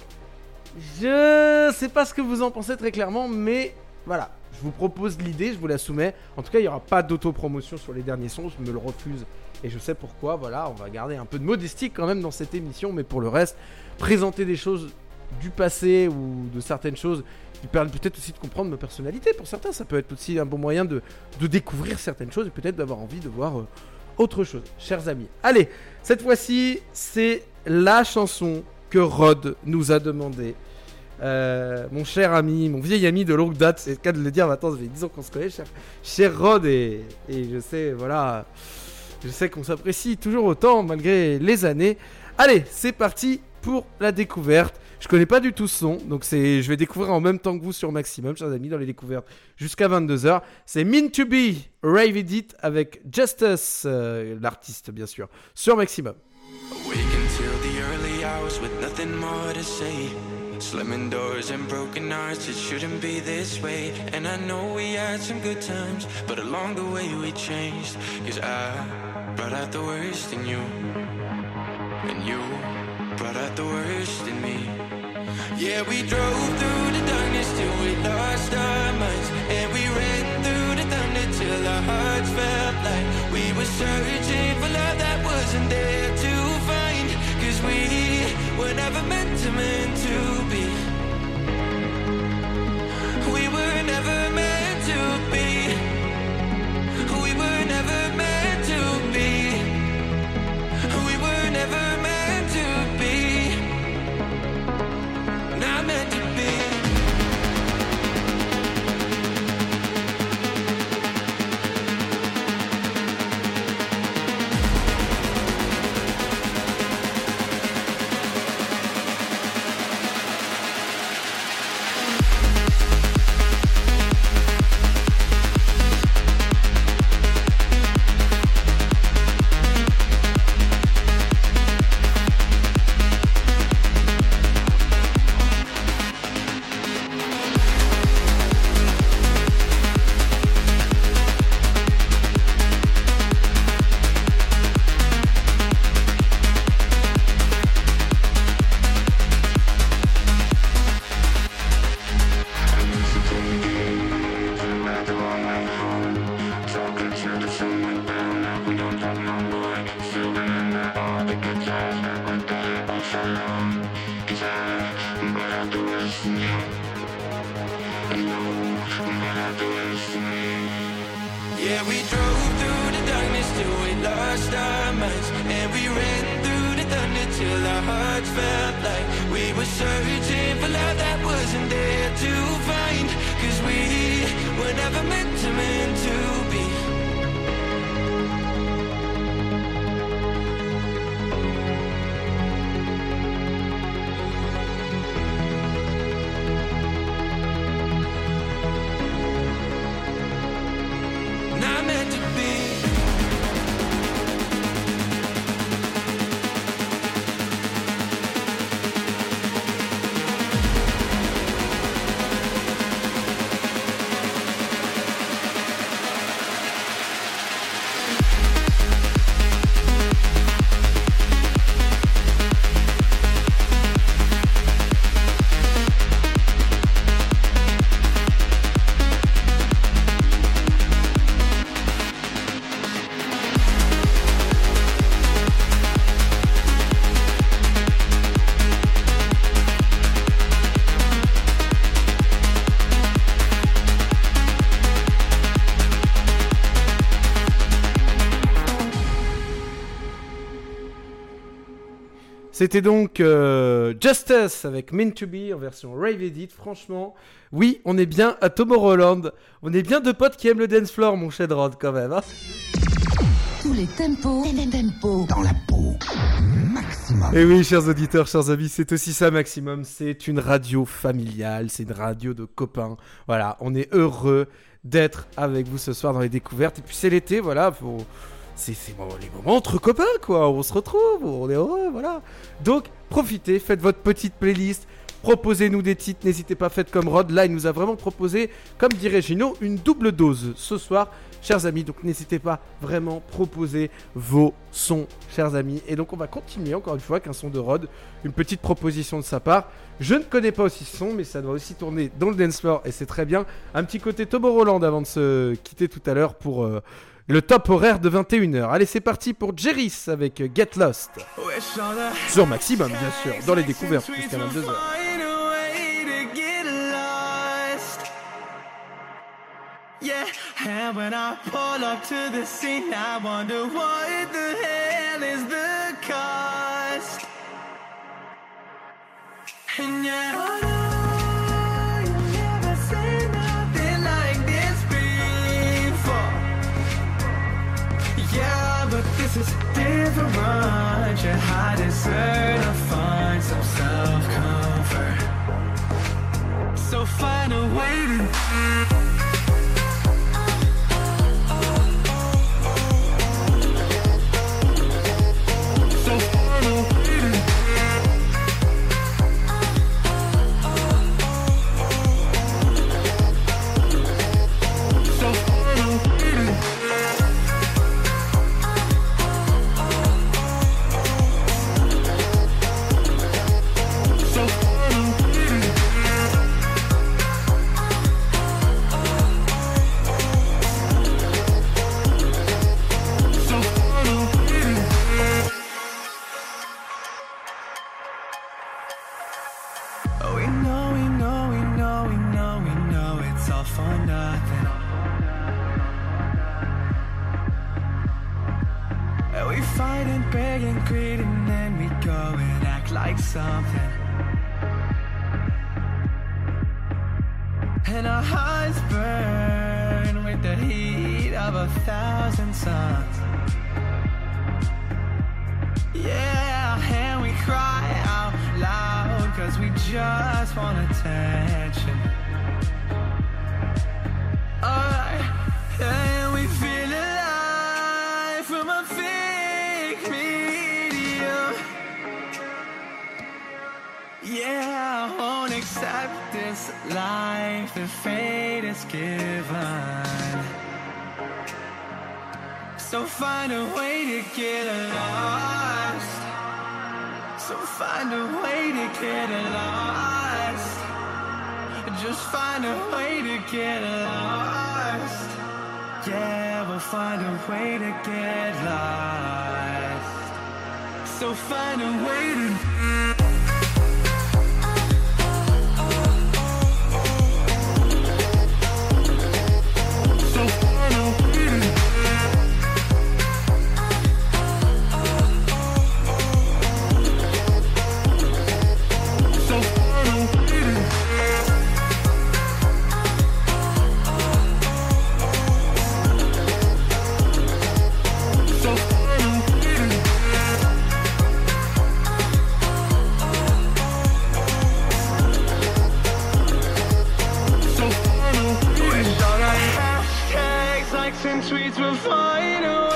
je sais pas ce que vous en pensez très clairement, mais voilà, je vous propose l'idée, je vous la soumets. En tout cas, il n'y aura pas d'autopromotion sur les derniers sons, je me le refuse et je sais pourquoi. Voilà, on va garder un peu de modestie quand même dans cette émission, mais pour le reste, présenter des choses du passé ou de certaines choses qui permettent peut-être aussi de comprendre ma personnalité. Pour certains, ça peut être aussi un bon moyen de, de découvrir certaines choses et peut-être d'avoir envie de voir euh, autre chose, chers amis. Allez, cette fois-ci, c'est la chanson que Rod nous a demandé. Euh, mon cher ami, mon vieil ami de longue date, c'est le cas de le dire maintenant, ça fait 10 ans qu'on se connaît, cher, cher Rod, et, et je sais, voilà, je sais qu'on s'apprécie toujours autant malgré les années. Allez, c'est parti pour la découverte. Je connais pas du tout ce son, donc c'est, je vais découvrir en même temps que vous sur Maximum, chers amis, dans les découvertes jusqu'à 22h. C'est Mean to Be, Rave Edit avec Justice, euh, l'artiste bien sûr, sur Maximum. Wake until the early hours with nothing more to say. Slamming doors and broken hearts, it shouldn't be this way. And I know we had some good times, but along the way we changed. Cause I brought out the worst in you. And you brought out the worst in me. Yeah, we drove through the darkness till we lost our minds. And we ran through the thunder till our hearts felt like we were searching for love that wasn't there were never meant to meant to be. We were never C'était donc euh, Justice avec Meant to Be en version Rave Edit. Franchement, oui, on est bien à Tomorrowland. On est bien deux potes qui aiment le dance floor, mon cher Rod, quand même. hein. Tous les tempos, tempos. Dans la peau. Maximum. Et oui, chers auditeurs, chers amis, c'est aussi ça, Maximum. C'est une radio familiale, c'est une radio de copains. Voilà, on est heureux d'être avec vous ce soir dans les découvertes. Et puis c'est l'été, voilà, faut... c'est c'est les moments entre copains, quoi. On se retrouve, on est heureux, voilà. Donc, profitez, faites votre petite playlist. Proposez-nous des titres, n'hésitez pas, faites comme Rod. Là, il nous a vraiment proposé, comme dirait Gino, une double dose ce soir, chers amis. Donc n'hésitez pas, vraiment, proposer vos sons, chers amis. Et donc on va continuer encore une fois avec un son de Rod, une petite proposition de sa part. Je ne connais pas aussi ce son, mais ça doit aussi tourner dans le dance floor et c'est très bien. Un petit côté Tobo Roland avant de se quitter tout à l'heure pour euh, le top horaire de 21h. Allez, c'est parti pour Jeris avec Get Lost. Sur Maximum, bien sûr, dans les découvertes jusqu'à 22h. Find a way to get lost. Yeah, and when I pull up to the scene, I wonder the hell is the cost. Different. You I deserve to find some self comfort. So find a way to. Life that fate is given. So find a way to get lost. So find a way to get lost. Just find a way to get lost. Yeah, we'll find a way to get lost. So find a way to. sweets were final.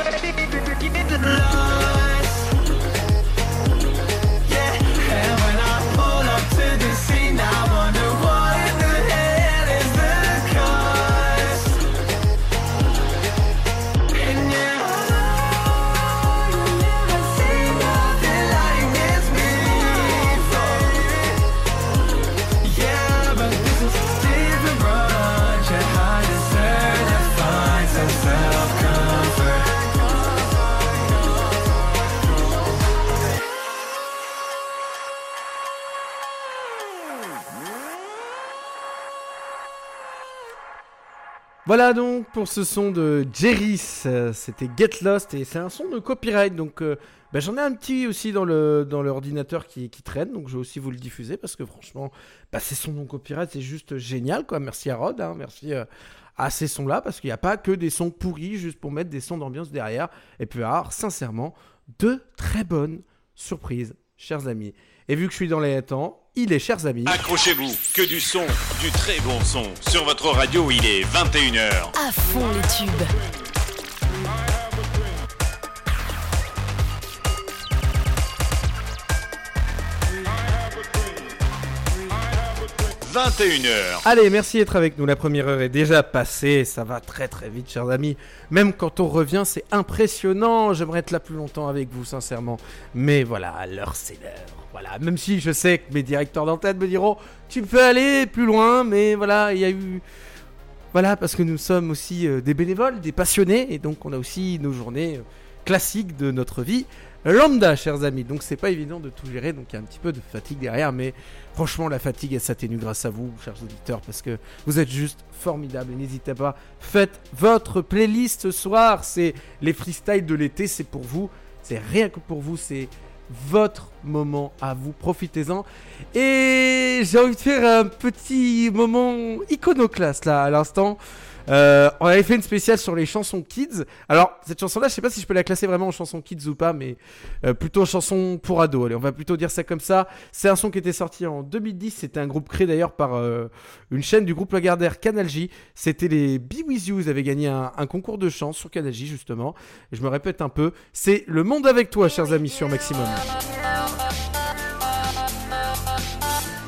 Voilà donc pour ce son de Jeris, euh, c'était Get Lost et c'est un son de copyright donc euh, bah, j'en ai un petit aussi dans l'ordinateur qui, traîne donc je vais aussi vous le diffuser parce que franchement bah, ces sons non copyright c'est juste génial quoi. Merci à Rod hein, merci euh, à ces sons là parce qu'il n'y a pas que des sons pourris juste pour mettre des sons d'ambiance derrière et puis avoir sincèrement de très bonnes surprises chers amis. Et vu que je suis dans les temps il est chers amis Accrochez-vous, que du son, du très bon son. Sur votre radio, il est 21h. À fond les tubes. 21h. Allez, merci d'être avec nous. La première heure est déjà passée. Ça va très très vite, chers amis. Même quand on revient, c'est impressionnant. J'aimerais être là plus longtemps avec vous, sincèrement. Mais voilà, l'heure, c'est l'heure. Voilà, même si je sais que mes directeurs d'antenne me diront Tu peux aller plus loin, mais voilà, il y a eu. Voilà, parce que nous sommes aussi euh, des bénévoles, des passionnés, et donc on a aussi nos journées euh, classiques de notre vie lambda, chers amis. Donc c'est pas évident de tout gérer, donc il y a un petit peu de fatigue derrière, mais franchement la fatigue elle s'atténue grâce à vous, chers auditeurs, parce que vous êtes juste formidables. Et n'hésitez pas, faites votre playlist ce soir. C'est les freestyles de l'été, c'est pour vous, c'est rien que pour vous, c'est votre moment à vous, profitez-en. Et j'ai envie de faire un petit moment iconoclaste là à l'instant. Euh, on avait fait une spéciale sur les chansons kids. Alors cette chanson-là, je sais pas si je peux la classer vraiment en chanson kids ou pas, mais euh, plutôt chanson pour ados. Allez, on va plutôt dire ça comme ça. C'est un son qui était sorti en 2010. C'était un groupe créé d'ailleurs par euh, une chaîne du groupe Lagardère Canal J. C'était les Be With You. Ils avaient gagné un, concours de chant sur Canal J justement. Je me répète un peu. C'est Le Monde avec toi, chers amis, sur Maximum.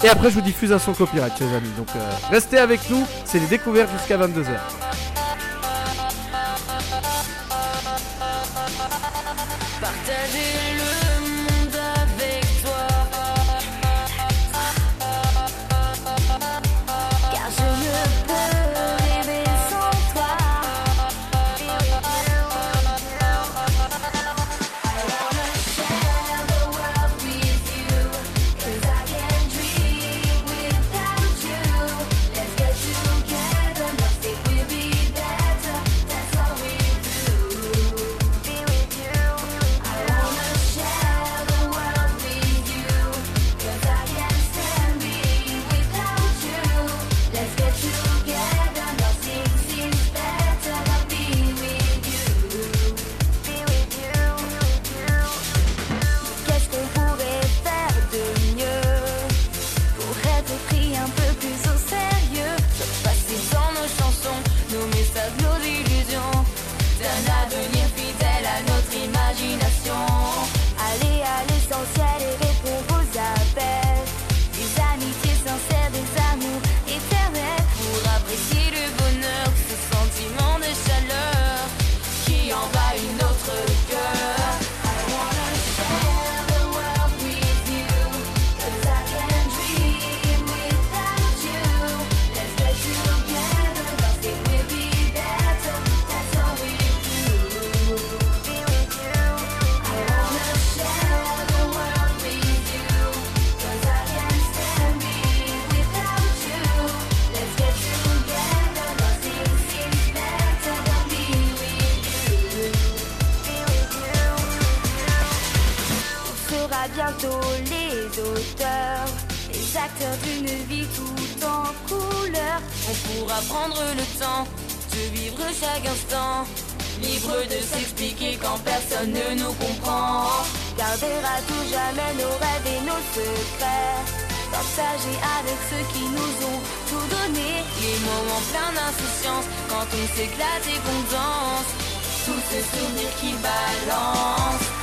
Et après, je vous diffuse un son copyright, chers amis. Donc, euh, restez avec nous. C'est les découvertes jusqu'à 22h. Prendre le temps de vivre chaque instant, libre de s'expliquer quand personne ne nous comprend. Garder à tout jamais nos rêves et nos secrets. Partager avec ceux qui nous ont tout donné. Les moments pleins d'insouciance quand on s'éclate et qu'on danse. Tous ces souvenirs qui balancent.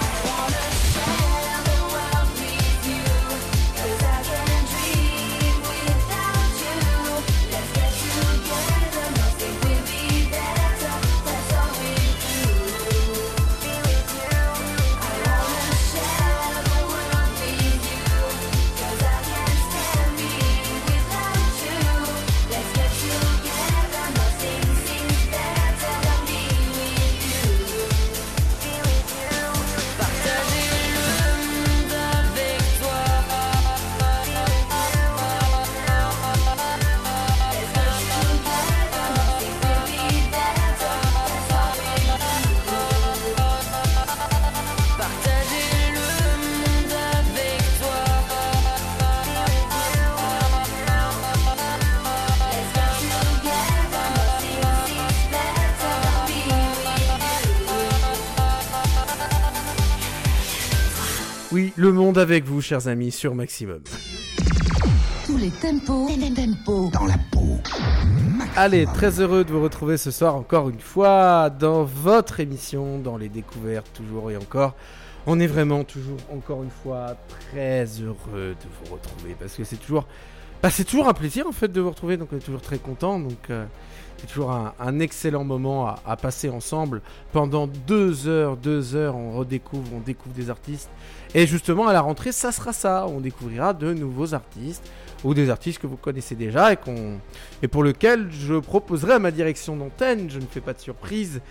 Avec vous, chers amis, sur Maximum. Tous les tempos, tempos. Dans la peau. Allez, très heureux de vous retrouver ce soir encore une fois dans votre émission, dans les découvertes, toujours et encore. On est vraiment toujours, encore une fois, très heureux de vous retrouver parce que c'est toujours Bah, c'est toujours un plaisir en fait de vous retrouver, donc on est toujours très content. Donc euh, c'est toujours un, excellent moment à, passer ensemble pendant deux heures, deux heures. On redécouvre, on découvre des artistes. Et justement à la rentrée, ça sera ça. On découvrira de nouveaux artistes ou des artistes que vous connaissez déjà et et pour lequel je proposerai à ma direction d'antenne, je ne fais pas de surprise,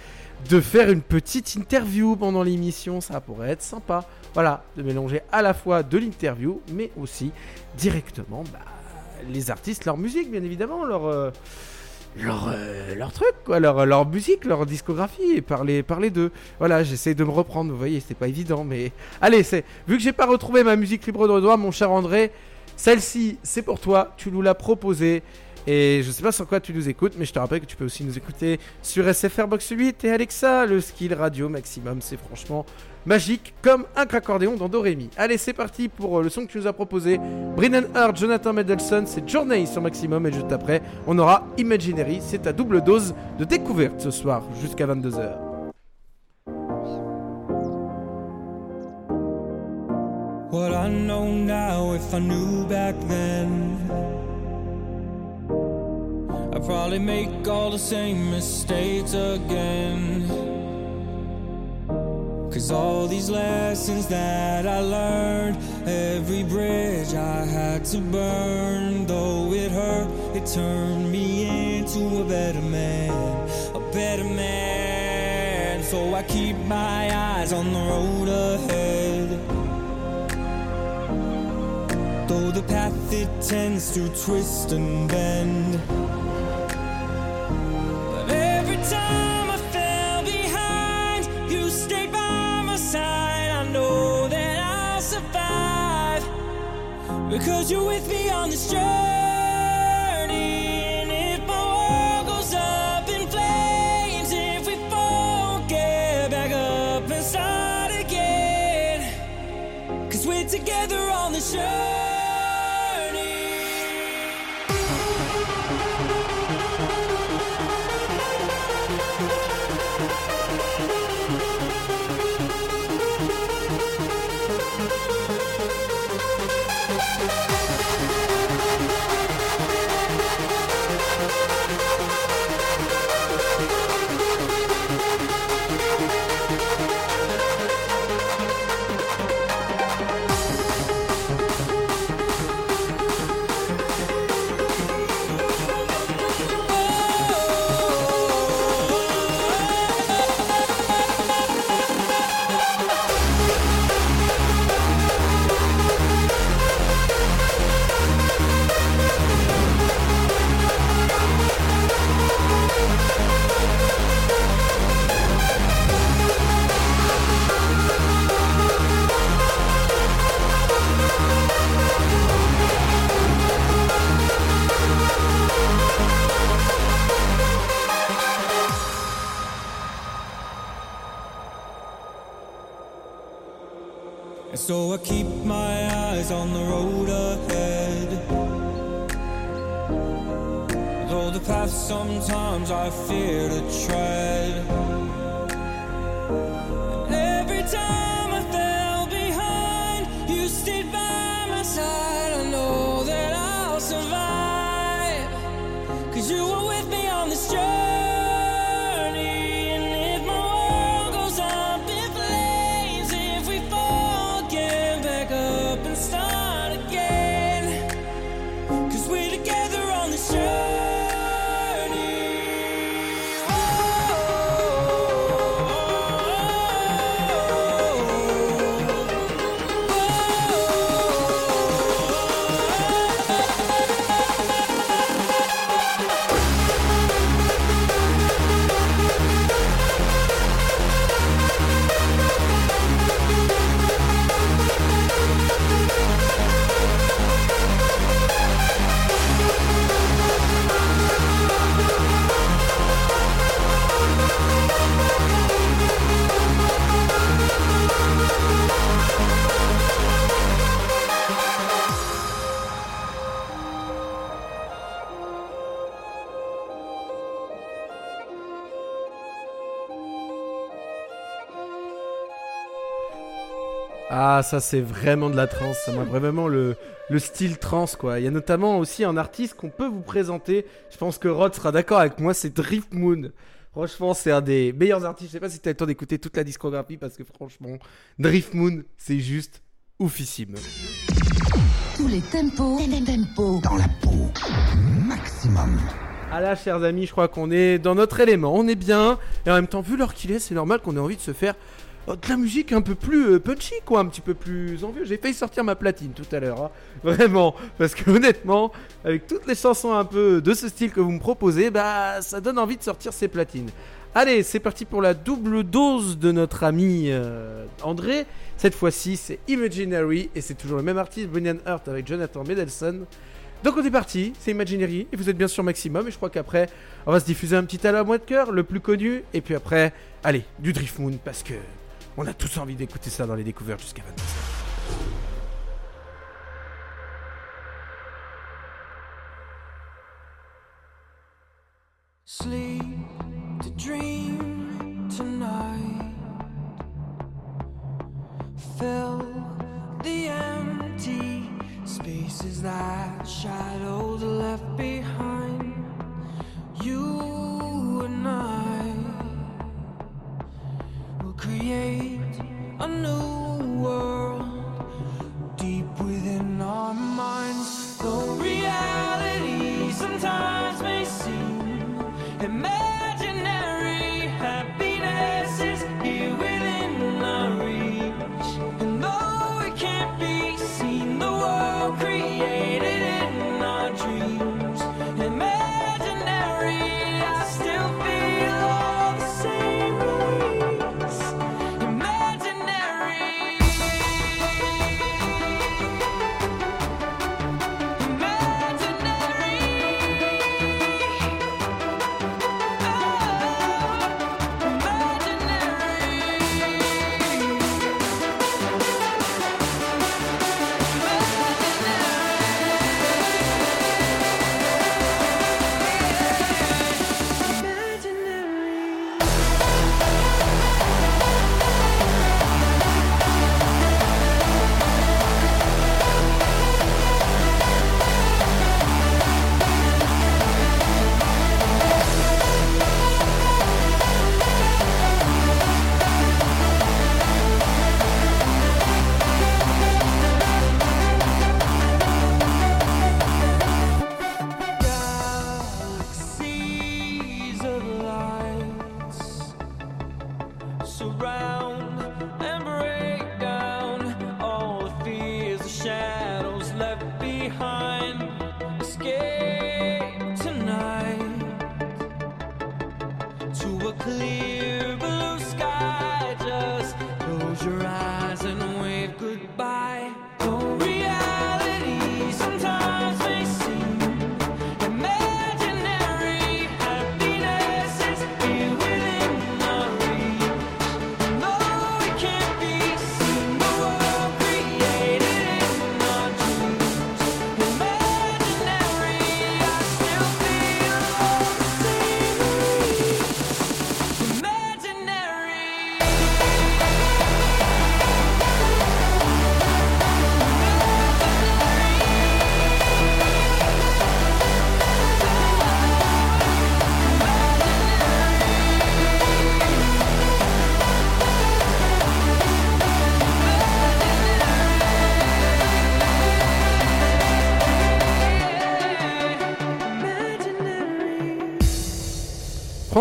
de faire une petite interview pendant l'émission. Ça pourrait être sympa. Voilà, de mélanger à la fois de l'interview, mais aussi directement bah, les artistes, leur musique, bien évidemment, leur, euh, leur, euh, leur truc, leur, leur musique, leur discographie, et parler, parler d'eux. Voilà, j'essaie de me reprendre, vous voyez, c'était pas évident, mais allez, c'est vu que j'ai pas retrouvé ma musique libre de doigt, mon cher André, celle-ci, c'est pour toi, tu nous l'as proposée. Et je sais pas sur quoi tu nous écoutes, mais je te rappelle que tu peux aussi nous écouter sur SFR Box 8 et Alexa, le skill radio maximum. C'est franchement magique comme un accordéon dans Dorémy. Allez, c'est parti pour euh, le son que tu nous as proposé. Brennan Hart, Jonathan Mendelssohn, c'est Journey sur maximum. Et juste après, on aura Imaginary. C'est ta double dose de découverte ce soir jusqu'à 22h. What I'd probably make all the same mistakes again. Cause all these lessons that I learned, every bridge I had to burn, though it hurt, it turned me into a better man, a better man. So I keep my eyes on the road ahead. Though the path it tends to twist and bend. Because you're with me on this journey. And if my world goes up in flames, if we fall, get back up and start again. Cause we're together on this journey. Ah, ça c'est vraiment de la trance, ça m'a vraiment le, le style trance quoi. Il y a notamment aussi un artiste qu'on peut vous présenter, je pense que Rod sera d'accord avec moi, c'est Drift Moon. Franchement, c'est un des meilleurs artistes. Je sais pas si tu as le temps d'écouter toute la discographie parce que franchement, Drift Moon, c'est juste oufissime. Tous les tempos, tempos. Dans la peau. Maximum. Ah là, chers amis, je crois qu'on est dans notre élément, on est bien. Et en même temps, vu l'heure qu'il est, c'est normal qu'on ait envie de se faire de la musique un peu plus euh, punchy, quoi, un petit peu plus envieux. J'ai failli sortir ma platine tout à l'heure, hein. vraiment. Parce que honnêtement, avec toutes les chansons un peu de ce style que vous me proposez, bah ça donne envie de sortir ces platines. Allez, c'est parti pour la double dose de notre ami euh, André. Cette fois-ci, c'est Imaginary et c'est toujours le même artiste, Brian Hurt avec Jonathan Mendelsohn. Donc on est parti, c'est Imaginary et vous êtes bien sûr maximum et je crois qu'après on va se diffuser un petit à la de le plus connu et puis après, allez, du Drift Moon parce que on a tous envie d'écouter ça dans les découvertes jusqu'à 22 Sleep to dream tonight. Fill the empty spaces that shadows left behind. You and I create a new world deep within our minds. Though reality sometimes may seem imaginary,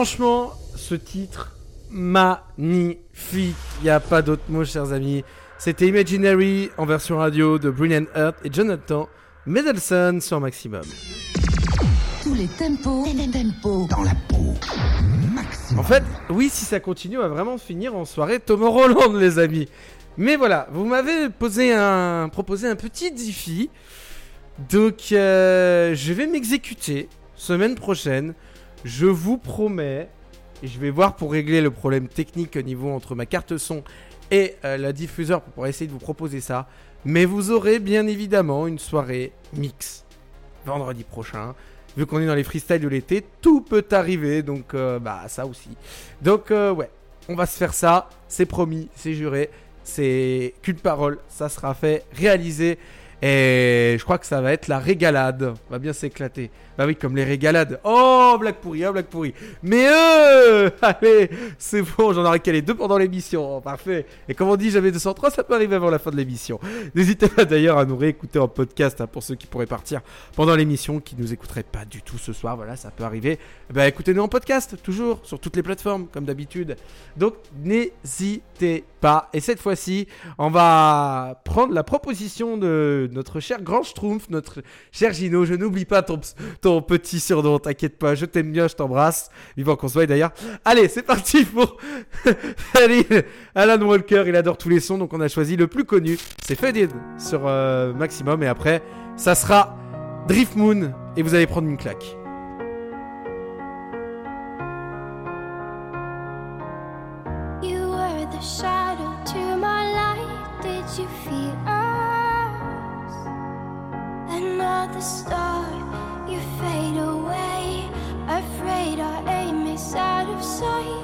Franchement, ce titre magnifique. Il n'y a pas d'autre mot, chers amis. C'était Imaginary en version radio de Brian Hurt et Jonathan Mendelsohn sur Maximum. Tous les tempos, tempos. Dans la peau. En fait, oui, si ça continue, on va vraiment finir en soirée Tomorrowland, les amis. Mais voilà, vous m'avez posé un, proposé un petit défi. Donc, euh, je vais m'exécuter semaine prochaine. Je vous promets, et je vais voir pour régler le problème technique au niveau entre ma carte son et euh, la diffuseur pour essayer de vous proposer ça. Mais vous aurez bien évidemment une soirée mix vendredi prochain. Vu qu'on est dans les freestyles de l'été, tout peut arriver, donc euh, bah ça aussi. Donc euh, ouais, on va se faire ça, c'est promis, c'est juré. C'est qu'une parole, ça sera fait, réalisé. Et je crois que ça va être la régalade. On va bien s'éclater. Bah oui, comme les régalades. Oh, blague pourrie, hein, blague pourrie. Mais euh, allez, c'est bon, j'en aurai calé deux pendant l'émission. Oh, parfait. Et comme on dit, j'avais 203, ça peut arriver avant la fin de l'émission. N'hésitez pas d'ailleurs à nous réécouter en podcast hein, pour ceux qui pourraient partir pendant l'émission, qui nous écouteraient pas du tout ce soir. Voilà, ça peut arriver. Ben, écoutez-nous en podcast, toujours, sur toutes les plateformes, comme d'habitude. Donc, n'hésitez pas. Et cette fois-ci, on va prendre la proposition de notre cher grand Schtroumpf, notre cher Gino. Je n'oublie pas ton, ton petit surnom, t'inquiète pas. Je t'aime bien, je t'embrasse. Vivant qu'on se voit d'ailleurs. Allez, c'est parti pour Alan Walker. Il adore tous les sons, donc on a choisi le plus connu. C'est Faded sur euh, Maximum. Et après, ça sera Drift Moon. Et vous allez prendre une claque. Star, out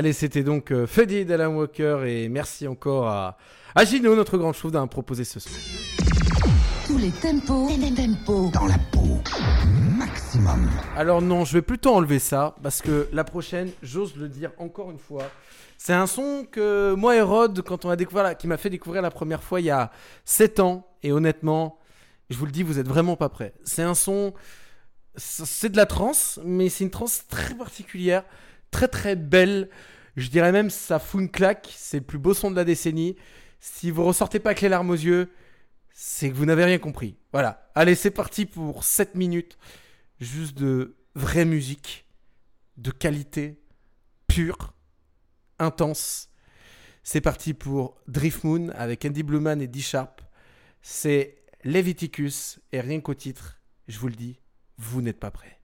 Allez, c'était donc euh, Faded Alan Walker. Et merci encore à, à Gino, notre grand chou, d'avoir proposé ce son. Tous les tempos, tempo. Dans la peau. Maximum. Alors non, je vais plutôt enlever ça parce que la prochaine, j'ose le dire encore une fois, c'est un son que moi et Rod, quand on a découvert, la- qui m'a fait découvrir la première fois il y a 7 ans, et honnêtement, je vous le dis, vous êtes vraiment pas prêts. C'est un son, c'est de la trance, mais c'est une trance très particulière, très très belle. Je dirais même ça fout une claque. C'est le plus beau son de la décennie. Si vous ressortez pas avec les larmes aux yeux, c'est que vous n'avez rien compris. Voilà. Allez, c'est parti pour 7 minutes juste de vraie musique, de qualité, pure, intense. C'est parti pour Drift Moon avec Andy Bluman et D-Sharp. C'est Leviticus et rien qu'au titre, je vous le dis, vous n'êtes pas prêts.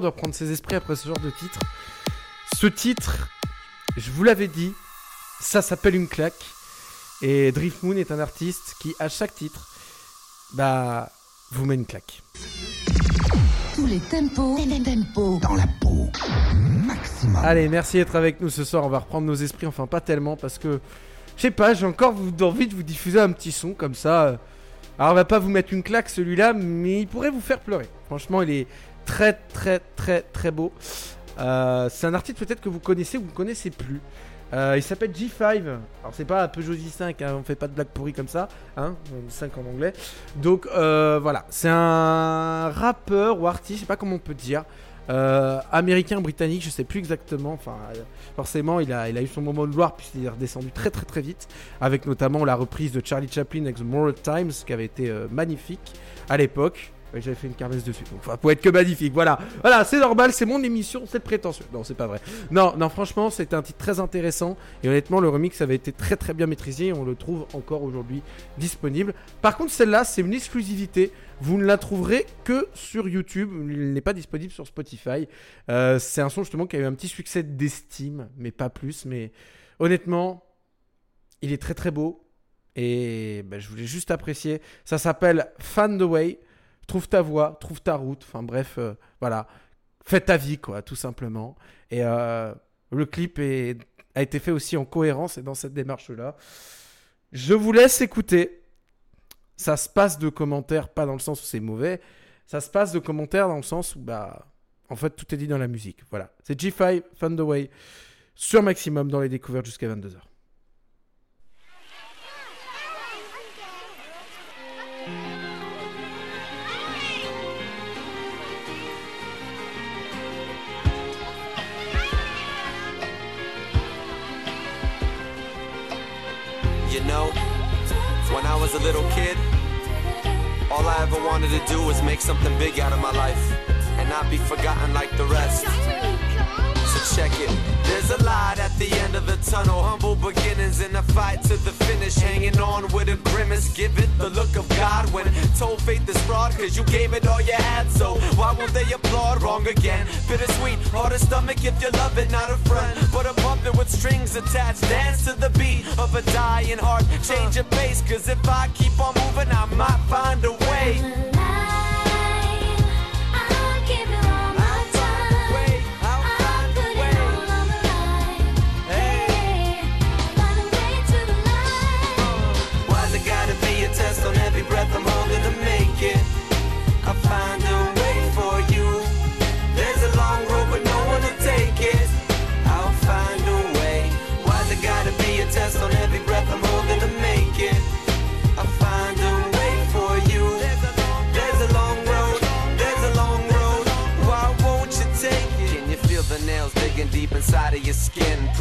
Dur de reprendre ses esprits après ce genre de titre. Ce titre, je vous l'avais dit, ça s'appelle une claque. Et Drift Moon est un artiste qui, à chaque titre, bah, vous met une claque. Tous les tempos, tempo dans la peau. Maximum. Allez, merci d'être avec nous ce soir. On va reprendre nos esprits, enfin pas tellement, parce que je sais pas, j'ai encore vous- envie de vous diffuser un petit son comme ça. euh. Alors, on va pas vous mettre une claque celui-là, mais il pourrait vous faire pleurer. Franchement, il est très, très, très, très beau. Euh, c'est un artiste peut-être que vous connaissez ou vous ne connaissez plus. Euh, il s'appelle G5. Alors, c'est pas Peugeot J5, hein, on fait pas de blague pourrie comme ça. Hein, 5 en anglais. Donc, euh, voilà. C'est un rappeur ou artiste, je sais pas comment on peut dire. Américain, britannique, je sais plus exactement. Forcément, il a, eu son moment de gloire puisqu'il est redescendu très très très vite, avec notamment la reprise de Charlie Chaplin avec The Moral Times, qui avait été magnifique à l'époque. J'avais fait une carmesse dessus, donc ça être que magnifique. Voilà, voilà, c'est normal, c'est mon émission, c'est prétentieux. Non, c'est pas vrai. Non, non, franchement, c'était un titre très intéressant et honnêtement, le remix avait été très très bien maîtrisé et on le trouve encore aujourd'hui disponible. Par contre, celle-là, c'est une exclusivité. Vous ne la trouverez que sur YouTube. Il n'est pas disponible sur Spotify. Euh, c'est un son justement qui a eu un petit succès d'estime, mais pas plus. Mais honnêtement, il est très très beau. Et ben, je voulais juste apprécier. Ça s'appelle Fan the Way. Trouve ta voix, trouve ta route. Enfin bref, euh, voilà. Fais ta vie, quoi, tout simplement. Et euh, le clip a été fait aussi en cohérence et dans cette démarche-là. Je vous laisse écouter. Ça se passe de commentaires, pas dans le sens où c'est mauvais. Ça se passe de commentaires dans le sens où, bah, en fait, tout est dit dans la musique. Voilà. C'est G5, Fun the Way, sur Maximum dans les découvertes jusqu'à 22h. You know, when I was a little kid, all I ever wanted to do was make something big out of my life and not be forgotten like the rest. Check it. There's a light at the end of the tunnel. Humble beginnings in a fight to the finish. Hanging on with a grimace. Give it the look of God when told faith is fraud. Cause you gave it all you had. So why won't they applaud? Wrong again. Bittersweet. Hard to stomach if you love it, not a friend. But a puppet with strings attached. Dance to the beat of a dying heart. Change your pace. Cause if I keep on moving, I might find a way.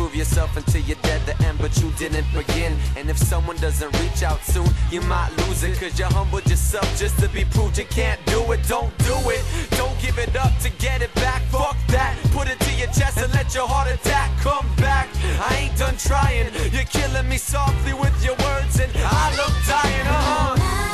Prove yourself until you're dead the end, but you didn't begin. And if someone doesn't reach out soon, you might lose it. Cause you humbled yourself just to be proved you can't do it. Don't do it. Don't give it up to get it back. Fuck that. Put it to your chest and let your heart attack come back. I ain't done trying. You're killing me softly with your words, and I look dying. Uh huh.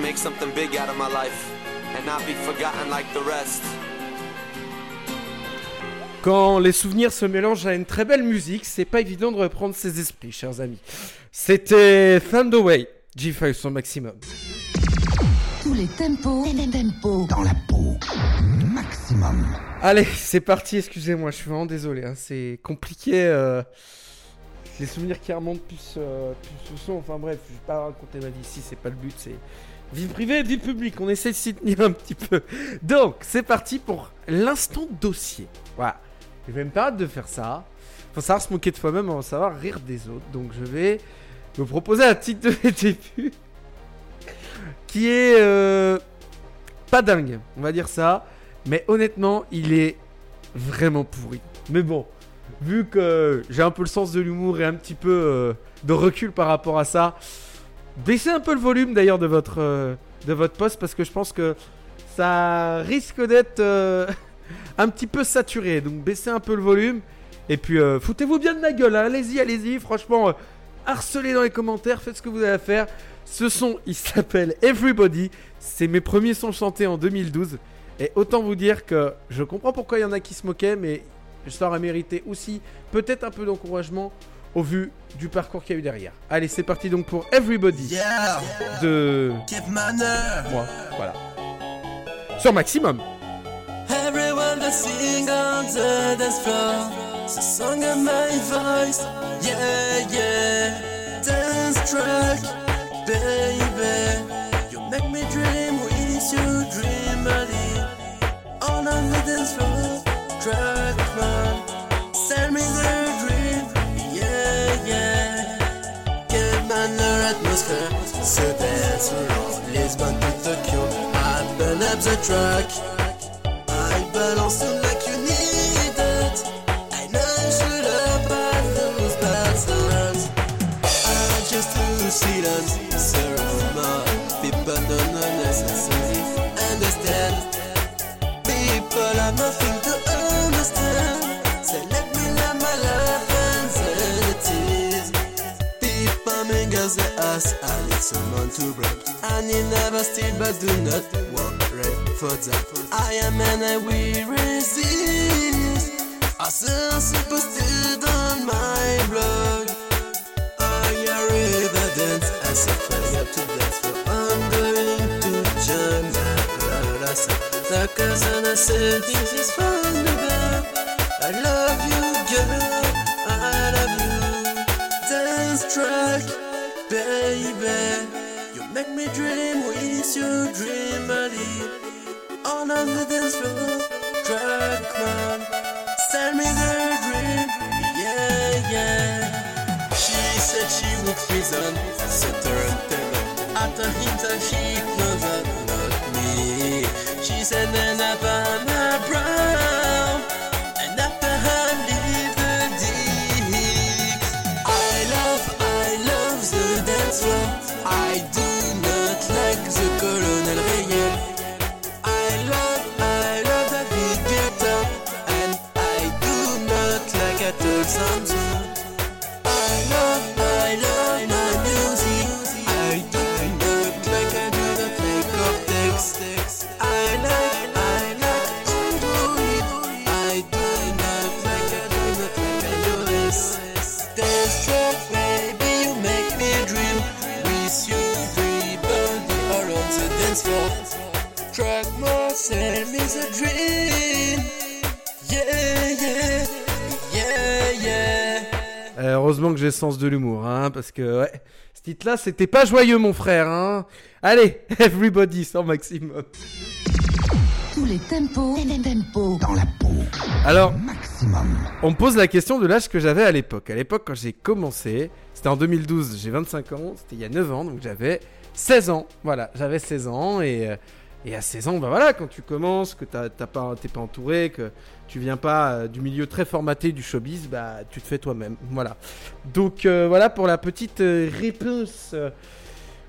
Make something big out of my life and not be forgotten like the rest. Quand les souvenirs se mélangent à une très belle musique, c'est pas évident de reprendre ses esprits, chers amis. C'était Thunderway, G5 son maximum. Tous les tempos, tempo. Dans la peau. Maximum. Allez, c'est parti, excusez-moi, je suis vraiment désolé, hein, c'est compliqué. euh, Les souvenirs qui remontent plus, euh, plus son, enfin bref, je vais pas raconter ma vie ici, c'est pas le but, c'est vie privée, vie publique, on essaie de s'y tenir un petit peu. Donc, c'est parti pour l'instant dossier. Voilà, je vais me permettre de faire ça. Faut savoir se moquer de soi-même, va savoir rire des autres. Donc, je vais me proposer un titre de début qui est euh, pas dingue, on va dire ça. Mais honnêtement, il est vraiment pourri. Mais bon, vu que j'ai un peu le sens de l'humour et un petit peu euh, de recul par rapport à ça, baissez un peu le volume d'ailleurs de votre euh, de votre poste parce que je pense que ça risque d'être euh, un petit peu saturé. Donc baissez un peu le volume et puis euh, foutez-vous bien de ma gueule. hein. Allez-y, allez-y. Franchement, harcelez dans les commentaires, faites ce que vous avez à faire. Ce son, il s'appelle Everybody. C'est mes premiers sons chantés en 2012. Et autant vous dire que je comprends pourquoi il y en a qui se moquaient, mais ça aurait mérité aussi peut-être un peu d'encouragement au vu du parcours qu'il y a eu derrière. Allez, c'est parti donc pour Everybody Yeah. de Keep nerve. moi. Voilà. Sur maximum. Everyone that sing on the dance floor The song of my voice Yeah, yeah Dance track Baby You make me dream with you dream body On on the dance floor Track atmosphere So dance around Lisbon to Tokyo. I burn up the track I balance tout like you need it I know you should have had those battles I just to see them us. The ass I need someone to blame And you never steal but do not worry for that. I am and I will resist. I still posted on my blog I are evidence as a failure to dance for I'm going to join my brother The cousin I said this is from the back I love you girl. I love you. Dance track baby. You make me dream with your dream body On the dance floor Track man Send me the dream. Yeah, yeah. She said she would prison Set her. On table After him she knows that not me. She said then I found heureusement que j'ai le sens de l'humour, hein, parce que ouais, ce titre-là, c'était pas joyeux, mon frère. Hein. Allez, everybody sans maximum. Tous les tempos, tempo. Dans la peau. Alors, Maximum. on me pose la question de l'âge que j'avais à l'époque. À l'époque, quand j'ai commencé, c'était en 2012, j'ai 25 ans, c'était il y a 9 ans, donc j'avais 16 ans. Voilà, j'avais 16 ans et, euh, et à 16 ans, bah voilà, quand tu commences, que t'as t'as pas, t'es pas entouré, que tu viens pas euh, du milieu très formaté du showbiz, bah tu te fais toi-même. Voilà. Donc euh, voilà pour la petite euh, réponse.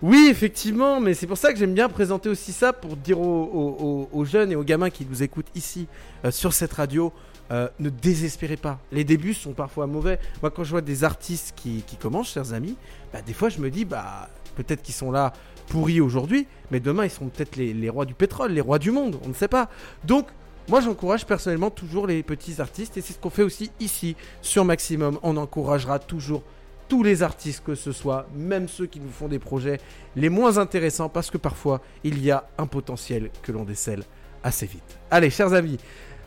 Oui, effectivement, mais c'est pour ça que j'aime bien présenter aussi ça pour dire aux, aux- jeunes et aux gamins qui nous écoutent ici sur cette radio ne désespérez pas. Les débuts sont parfois mauvais. Moi, quand je vois des artistes qui, commencent, chers amis, bah, des fois, je me dis, bah, peut-être qu'ils sont là pourris aujourd'hui, mais demain, ils seront peut-être les rois du pétrole, les rois du monde, on ne sait pas. Donc, moi, j'encourage personnellement toujours les petits artistes, et c'est ce qu'on fait aussi ici, sur Maximum. On encouragera toujours tous les artistes que ce soit, même ceux qui nous font des projets les moins intéressants, parce que parfois, il y a un potentiel que l'on décèle assez vite. Allez, chers amis,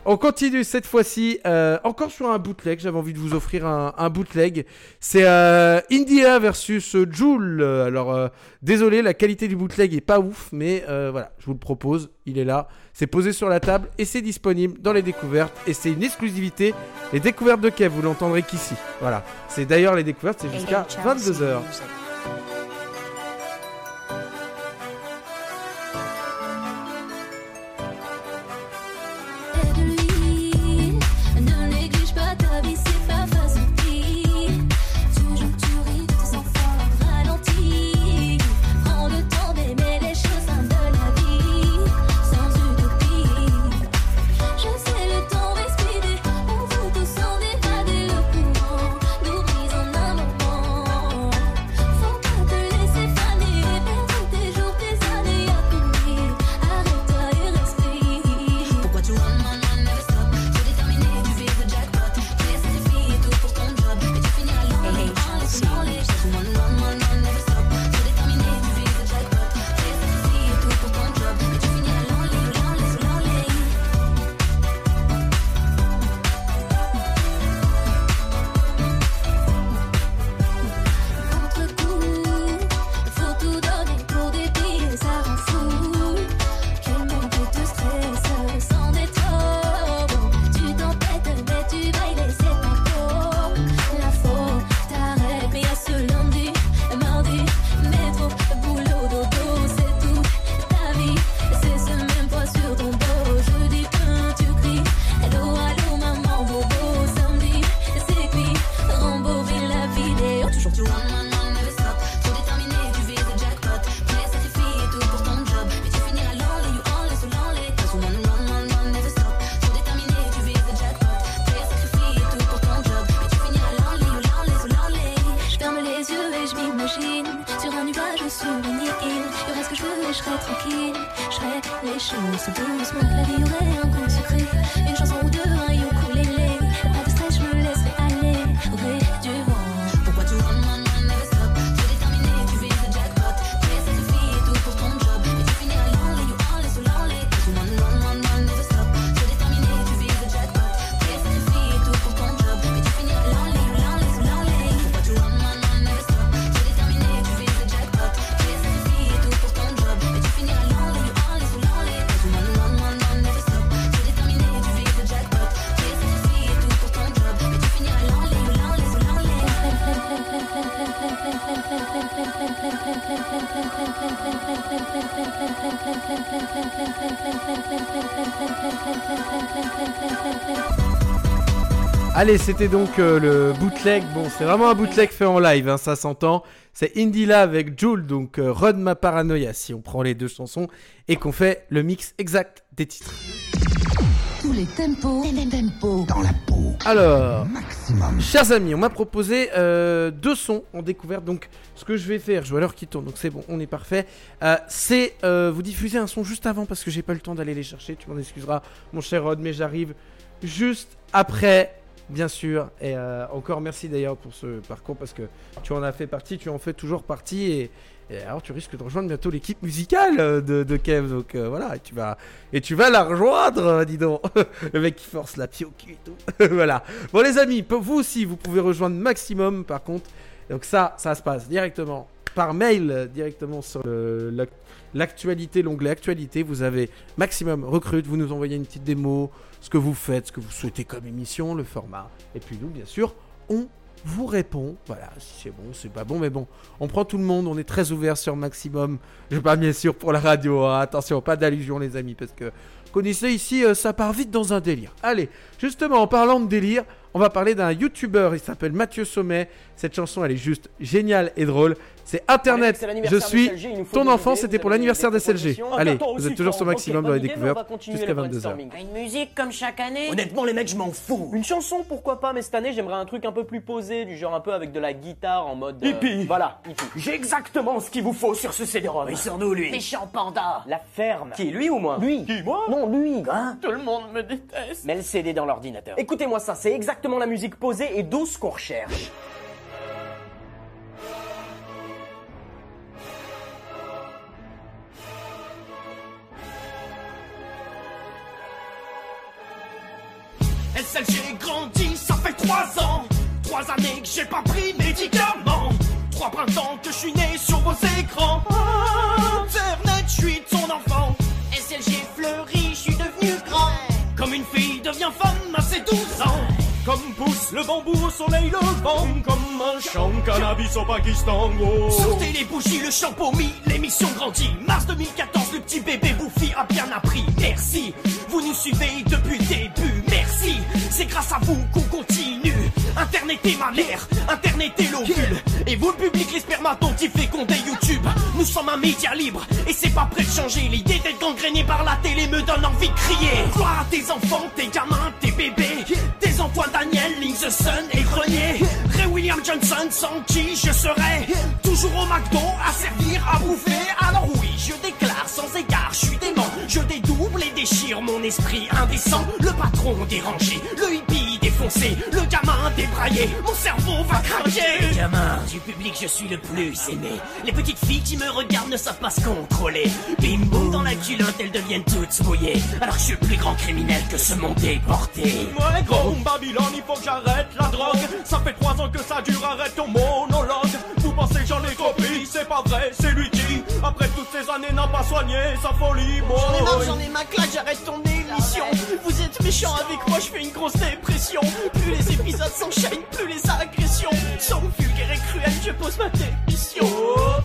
on continue cette fois-ci, euh, encore sur un bootleg. J'avais envie de vous offrir un, un bootleg. C'est euh, India versus Joule. Alors, euh, désolé, la qualité du bootleg est pas ouf, mais euh, voilà, je vous le propose. Il est là, c'est posé sur la table et c'est disponible dans les découvertes. Et c'est une exclusivité. Les découvertes de Kev, vous l'entendrez qu'ici. Voilà, c'est d'ailleurs les découvertes, c'est jusqu'à 22h. Allez, c'était donc euh, le bootleg. Bon, c'est vraiment un bootleg fait en live, hein, ça s'entend. C'est Indila avec Joule, donc euh, Run Ma Paranoia, si on prend les deux chansons et qu'on fait le mix exact des titres. Tous les tempos, les tempos. Dans la peau. Alors, Maximum. chers amis, on m'a proposé euh, deux sons en découverte. Donc, ce que je vais faire, je vois l'heure qui tourne, donc c'est bon, on est parfait. Euh, c'est euh, vous diffuser un son juste avant parce que j'ai pas le temps d'aller les chercher. Tu m'en excuseras, mon cher Rod, mais j'arrive juste après. Bien sûr, et euh, encore merci d'ailleurs pour ce parcours parce que tu en as fait partie, tu en fais toujours partie et, alors tu risques de rejoindre bientôt l'équipe musicale euh, de, Kev, donc euh, voilà, et tu vas et tu vas la rejoindre, dis donc, le mec qui force la pied au et tout, voilà. Bon les amis, vous aussi, vous pouvez rejoindre Maximum par contre, donc ça, ça se passe directement par mail, directement sur l'actualité, l'onglet actualité, vous avez Maximum Recrute, vous nous envoyez une petite démo, ce que vous faites, ce que vous souhaitez comme émission, le format, et puis nous, bien sûr, on vous répond. Voilà, si c'est bon, c'est pas bon, mais bon, on prend tout le monde, on est très ouvert sur Maximum. Je pas bien sûr pour la radio, hein, attention, pas d'allusion les amis, parce que connaissez ici, euh, ça part vite dans un délire. Allez, justement, en parlant de délire, On va parler d'un YouTuber, il s'appelle Mathieu Sommet. Cette chanson, elle est juste géniale et drôle. C'est Internet. Je suis d'SLG, il nous faut ton enfant, c'était pour l'anniversaire des d'SLG. propositions Allez, vous êtes toujours sur. Maximum dans les découvertes va continuer jusqu'à le 22h. brainstorming. Une musique comme chaque année Honnêtement, les mecs, je m'en fous. Une chanson, pourquoi pas, mais cette année, j'aimerais un truc un peu plus posé, du genre un peu avec de la guitare en mode. euh, Hippie. Voilà, hippie. J'ai exactement ce qu'il vous faut sur ce CD-ROM. Mais sur nous, lui. Méchant panda. La ferme. Qui, lui ou moi Lui. Qui, moi Non, lui. Hein Tout le monde me déteste. Mets le CD dans l'ordinateur. Écoutez-moi ça, c'est exactement la musique posée et douce qu'on recherche. J'ai pas pris médicaments. Trois printemps que je suis né sur vos écrans. Internet, je suis ton enfant. SL, j'ai fleuri, je suis devenu grand. Comme une fille devient femme à ses 12 ans. Comme pousse le bambou au soleil levant Comme un champ cannabis au Pakistan oh. Sortez les bougies, le champomis, l'émission grandit. Mars 2014, le petit bébé bouffi a bien appris. Merci, vous nous suivez depuis le début. Merci, c'est grâce à vous qu'on continue. Internet est ma mère, Internet est l'ovule. Et vous, le public, les spermatozoïdes fécondés YouTube. Nous sommes un média libre et c'est pas prêt de changer. L'idée d'être gangréné par la télé me donne envie de crier. Gloire à tes enfants, tes gamins, tes bébés, tes Antoine Daniel, Link the Sun et Grenier. Ray William Johnson, sans qui je serais toujours au McDo à servir, à bouffer. Alors oui, je déclare sans égard, je suis dément. Je dédouble et déchire mon esprit indécent. Le patron dérangé, le hippie défoncé, le gamin débraillé, mon cerveau va craquer. Gamin, du public, je suis le plus aimé. Les petites filles qui me regardent ne savent pas se contrôler. Bim boum dans la culotte, elles deviennent toutes mouillées. Alors que je suis le plus grand criminel que ce monde ait porté. Ouais gros Babylone il faut que j'arrête la drogue Ça fait trois ans que ça dure arrête ton monologue Vous pensez j'en ai trop pris C'est pas vrai c'est lui qui Après toutes ces années n'a pas soigné sa folie boy. J'en ai marre, j'en ai ma claque, j'arrête ton émission. Vous êtes méchant avec moi, je fais une grosse dépression. Plus les épisodes s'enchaînent, plus les agressions sont vulgaires et cruelles, je pose ma démission.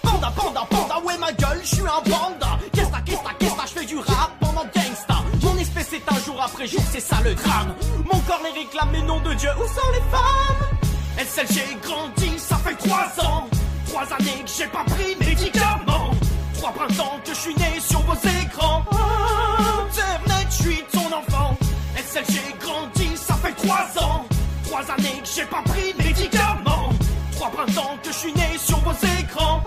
Panda, panda, panda, ouais ma gueule, je suis un panda. Qu'est-ce que qu'est-ce que qu'est-ce que je fais du rap pendant gangsta. Mon espèce est un jour après jour, c'est ça le drame. Mon corps les réclame, mais nom de Dieu, où sont les femmes? SL, j'ai grandi, ça fait trois ans. Trois années que j'ai pas pris médicaments. Trois printemps que je suis né sur vos écrans. Internet, je suis ton enfant. SL, j'ai grandi, ça fait trois ans. Trois années que j'ai pas pris médicaments. Trois printemps que je suis né sur vos écrans.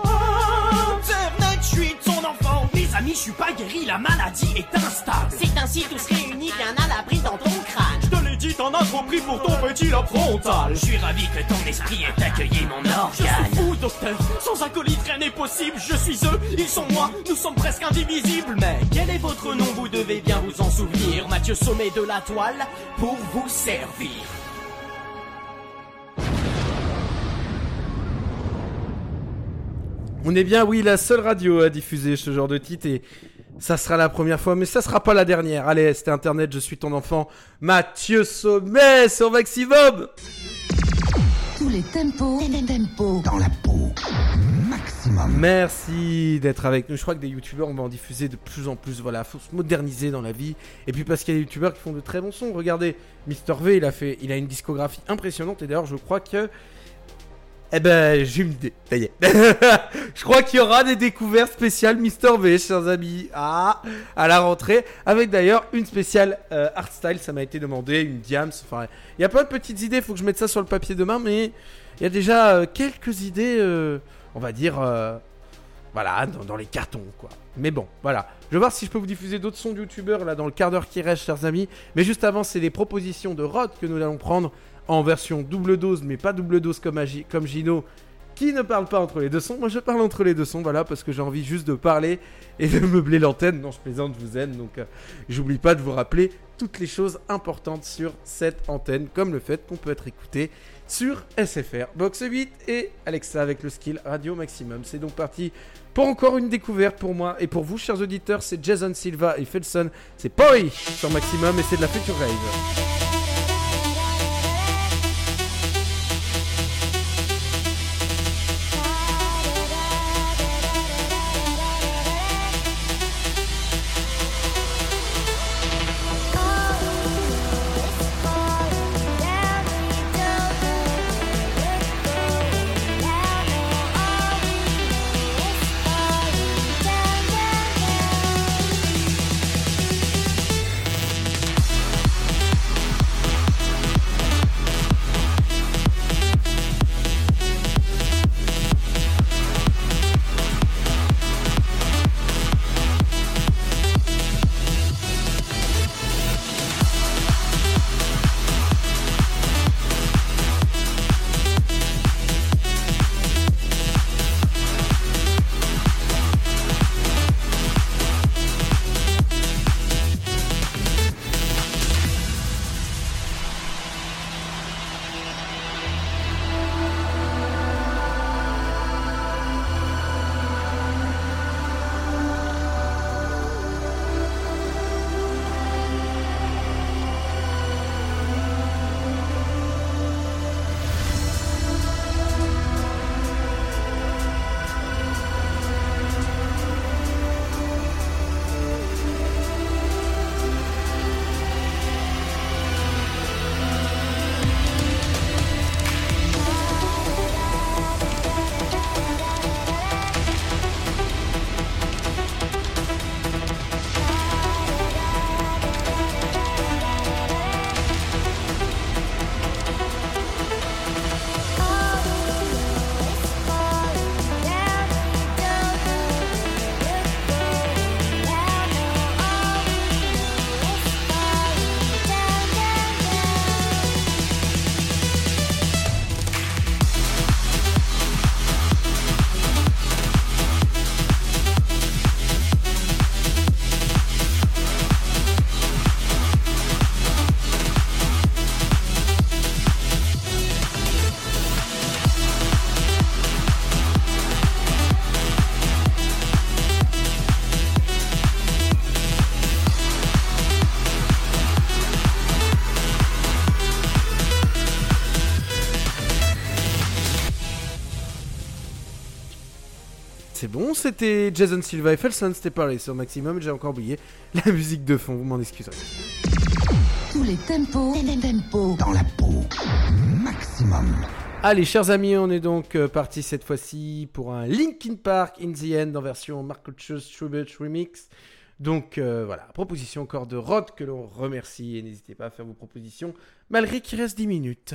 Internet, je suis ton enfant. Mes amis, je suis pas guéri, la maladie est instable. C'est ainsi tous réunis, bien à l'abri dans ton crâne. Je t'en as trop pris pour ton petit lobe frontal Je suis ravi que ton esprit ait accueilli mon Je organe. suis fou docteur Sans acolyte, rien n'est possible. Je suis eux, ils sont moi, nous sommes presque indivisibles. Mais quel est votre nom? Vous devez bien vous en souvenir. Mathieu Sommet de la toile pour vous servir. On est bien, oui, la seule radio à diffuser ce genre de titre et ça sera la première fois, mais ça sera pas la dernière. Allez, c'était Internet, je suis ton enfant. Mathieu Sommet sur Maximum Tous les tempos, tempo. Dans la peau. Maximum. Merci d'être avec nous. Je crois que des youtubeurs, on va en diffuser de plus en plus. Voilà, faut se moderniser dans la vie. Et puis parce qu'il y a des youtubeurs qui font de très bons sons. Regardez, Mister V, il a fait, il a une discographie impressionnante. Et d'ailleurs, je crois que, eh ben, j'ai une idée. Ça y est. je crois qu'il y aura des découvertes spéciales Mister V, chers amis. Ah, à la rentrée, avec d'ailleurs une spéciale euh, art style. Ça m'a été demandé, une diams. Enfin, il y a plein de petites idées. Faut que je mette ça sur le papier demain, mais il y a déjà euh, quelques idées. euh, on va dire, voilà, dans, dans les cartons, quoi. Mais bon, voilà. Je vais voir si je peux vous diffuser d'autres sons de youtubeurs là dans le quart d'heure qui reste, chers amis. Mais juste avant, c'est les propositions de Rod que nous allons prendre en version double dose, mais pas double dose comme, Agi- Gino, qui ne parle pas entre les deux sons. Moi, je parle entre les deux sons, voilà, parce que j'ai envie juste de parler et de meubler l'antenne. Non, je plaisante, je vous aime, donc euh, j'oublie pas de vous rappeler toutes les choses importantes sur cette antenne, comme le fait qu'on peut être écouté sur SFR, Box 8 et Alexa avec le skill Radio Maximum. C'est donc parti pour encore une découverte pour moi et pour vous, chers auditeurs. C'est Jason Silva et Felson. C'est Poi sur Maximum et c'est de la Future Rave. C'était Jason Silva et Felson, c'était parlé sur Maximum, j'ai encore oublié la musique de fond, vous m'en excuserez. Tous les tempos, tempo. Dans la peau. Maximum. Allez, chers amis, on est donc euh, parti cette fois-ci pour un Linkin Park in the End en version Marcus Schubert Remix. Donc euh, voilà, proposition encore de Rod que l'on remercie et n'hésitez pas à faire vos propositions malgré qu'il reste 10 minutes.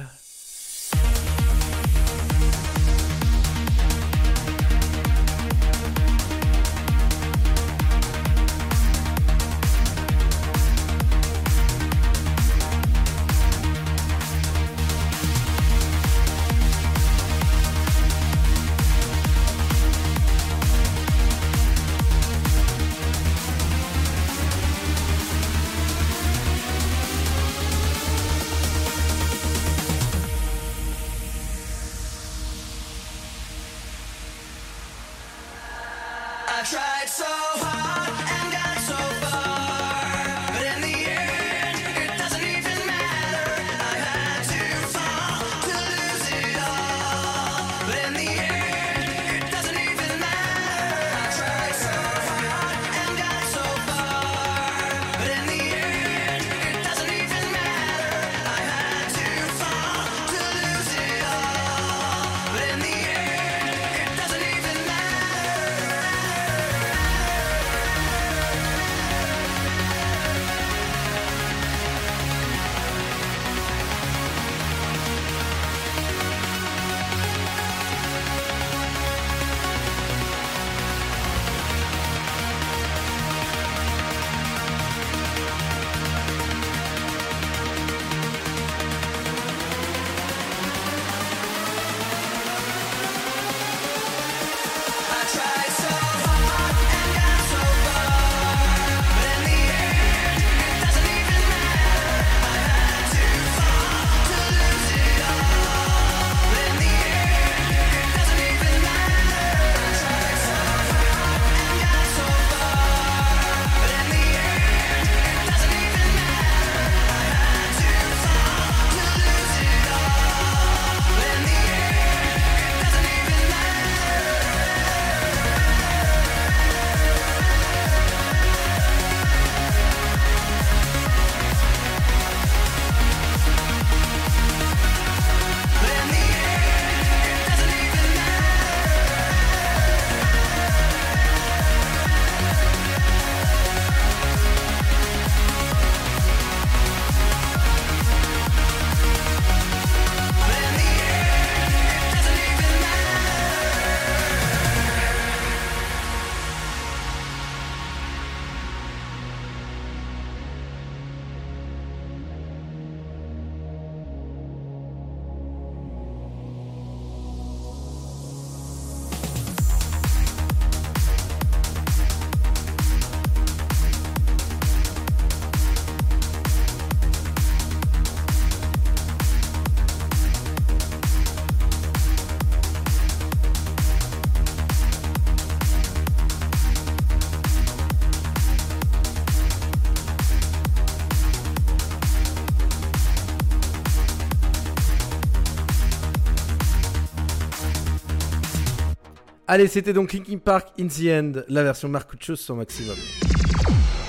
Allez, c'était donc Linkin Park in the End, la version Marcuccios sur Maximum.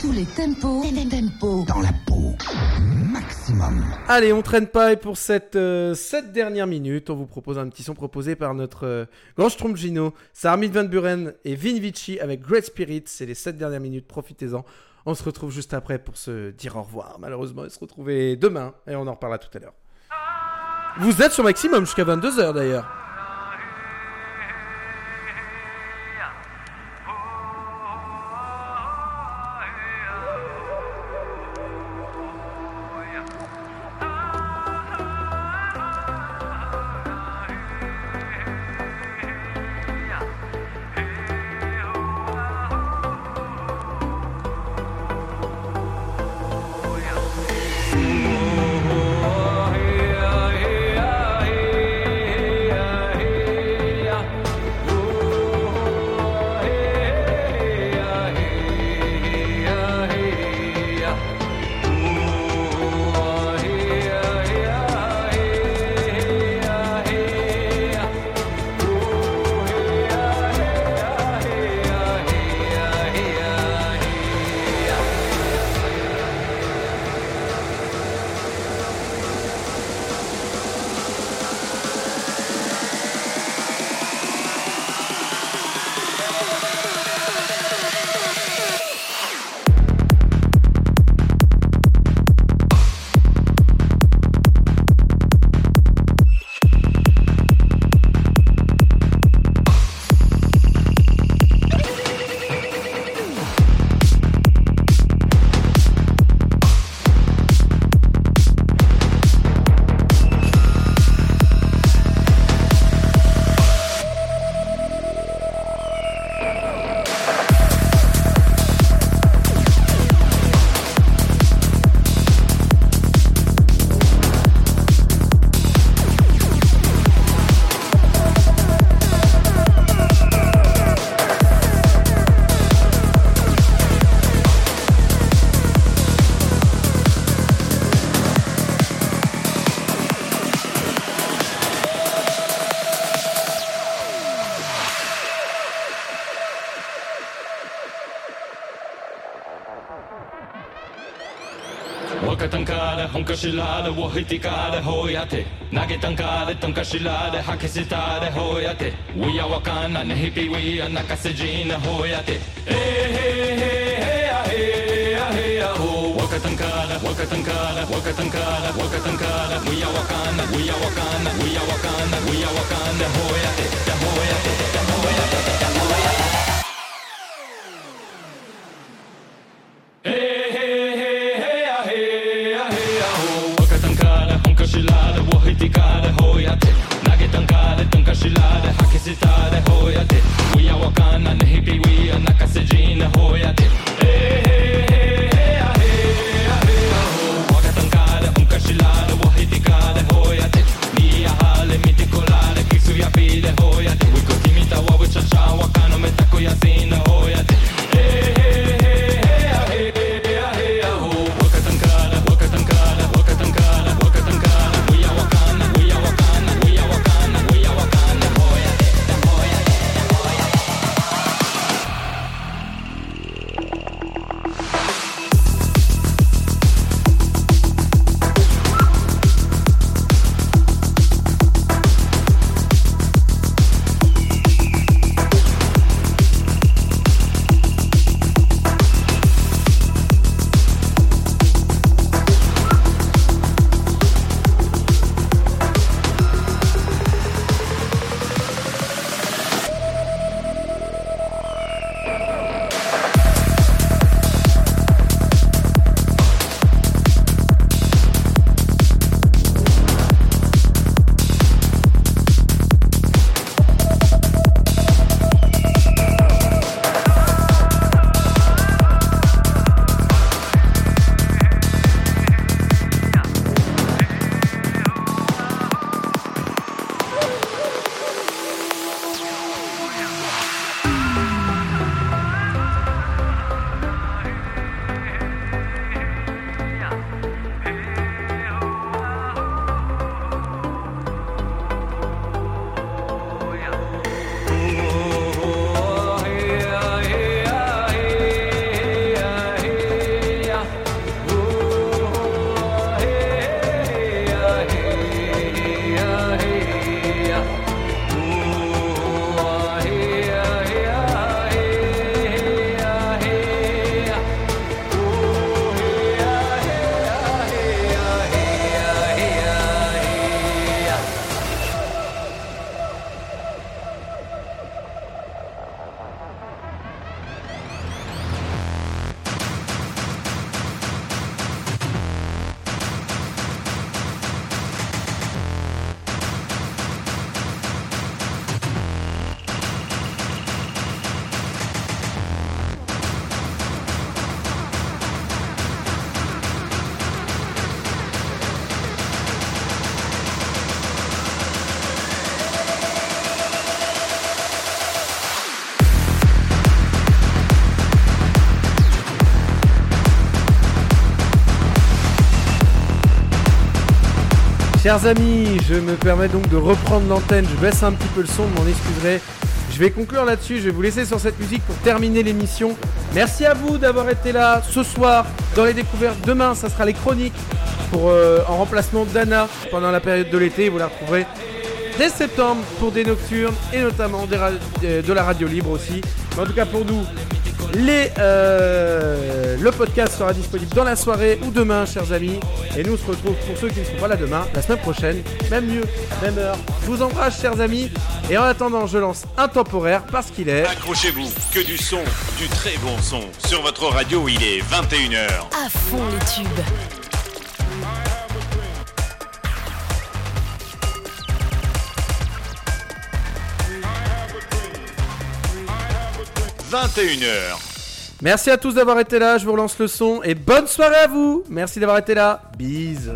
Tous les tempos, tempo. Dans la peau. Maximum. Allez, on traîne pas et pour cette, euh, cette dernière minute, on vous propose un petit son proposé par notre euh, grand Strombino, c'est Armin Van Buren et Vin Vici avec Great Spirit. C'est les 7 dernières minutes, profitez-en. On se retrouve juste après pour se dire au revoir, malheureusement, et se retrouver demain, et on en reparlera tout à l'heure. Vous êtes sur Maximum jusqu'à 22h d'ailleurs. しらでを引いてかでほうやって投げたんかでとんかしらで吐き捨てたでほうやって We are わかんないね日々 We are 泣かせじなほうやってえへへへやへやへやほうわかたんかでわかたんかでわかたんかでわかたんかで We are わかんない We are わかんない We are わかんない We are わかんないほうやってだほうやってだ Chers amis, je me permets donc de reprendre l'antenne. Je baisse un petit peu le son, vous m'en excuserez. Je vais conclure là-dessus. Je vais vous laisser sur cette musique pour terminer l'émission. Merci à vous d'avoir été là ce soir dans les découvertes. Demain, ça sera les chroniques pour, euh, en remplacement d'Anna pendant la période de l'été. Vous la retrouverez dès septembre pour des nocturnes et notamment euh, de la radio libre aussi. Mais en tout cas pour nous, euh, le podcast sera disponible dans la soirée ou demain, chers amis. Et nous on se retrouve pour ceux qui ne seront pas là demain, la semaine prochaine, même mieux, même heure. Je vous embrasse, chers amis. Et en attendant, je lance un temporaire parce qu'il est. Accrochez-vous, que du son, du très bon son. Sur votre radio, il est 21h. À fond les tubes. – 21h. Merci à tous d'avoir été là. Je vous relance le son et bonne soirée à vous. Merci d'avoir été là. Bise.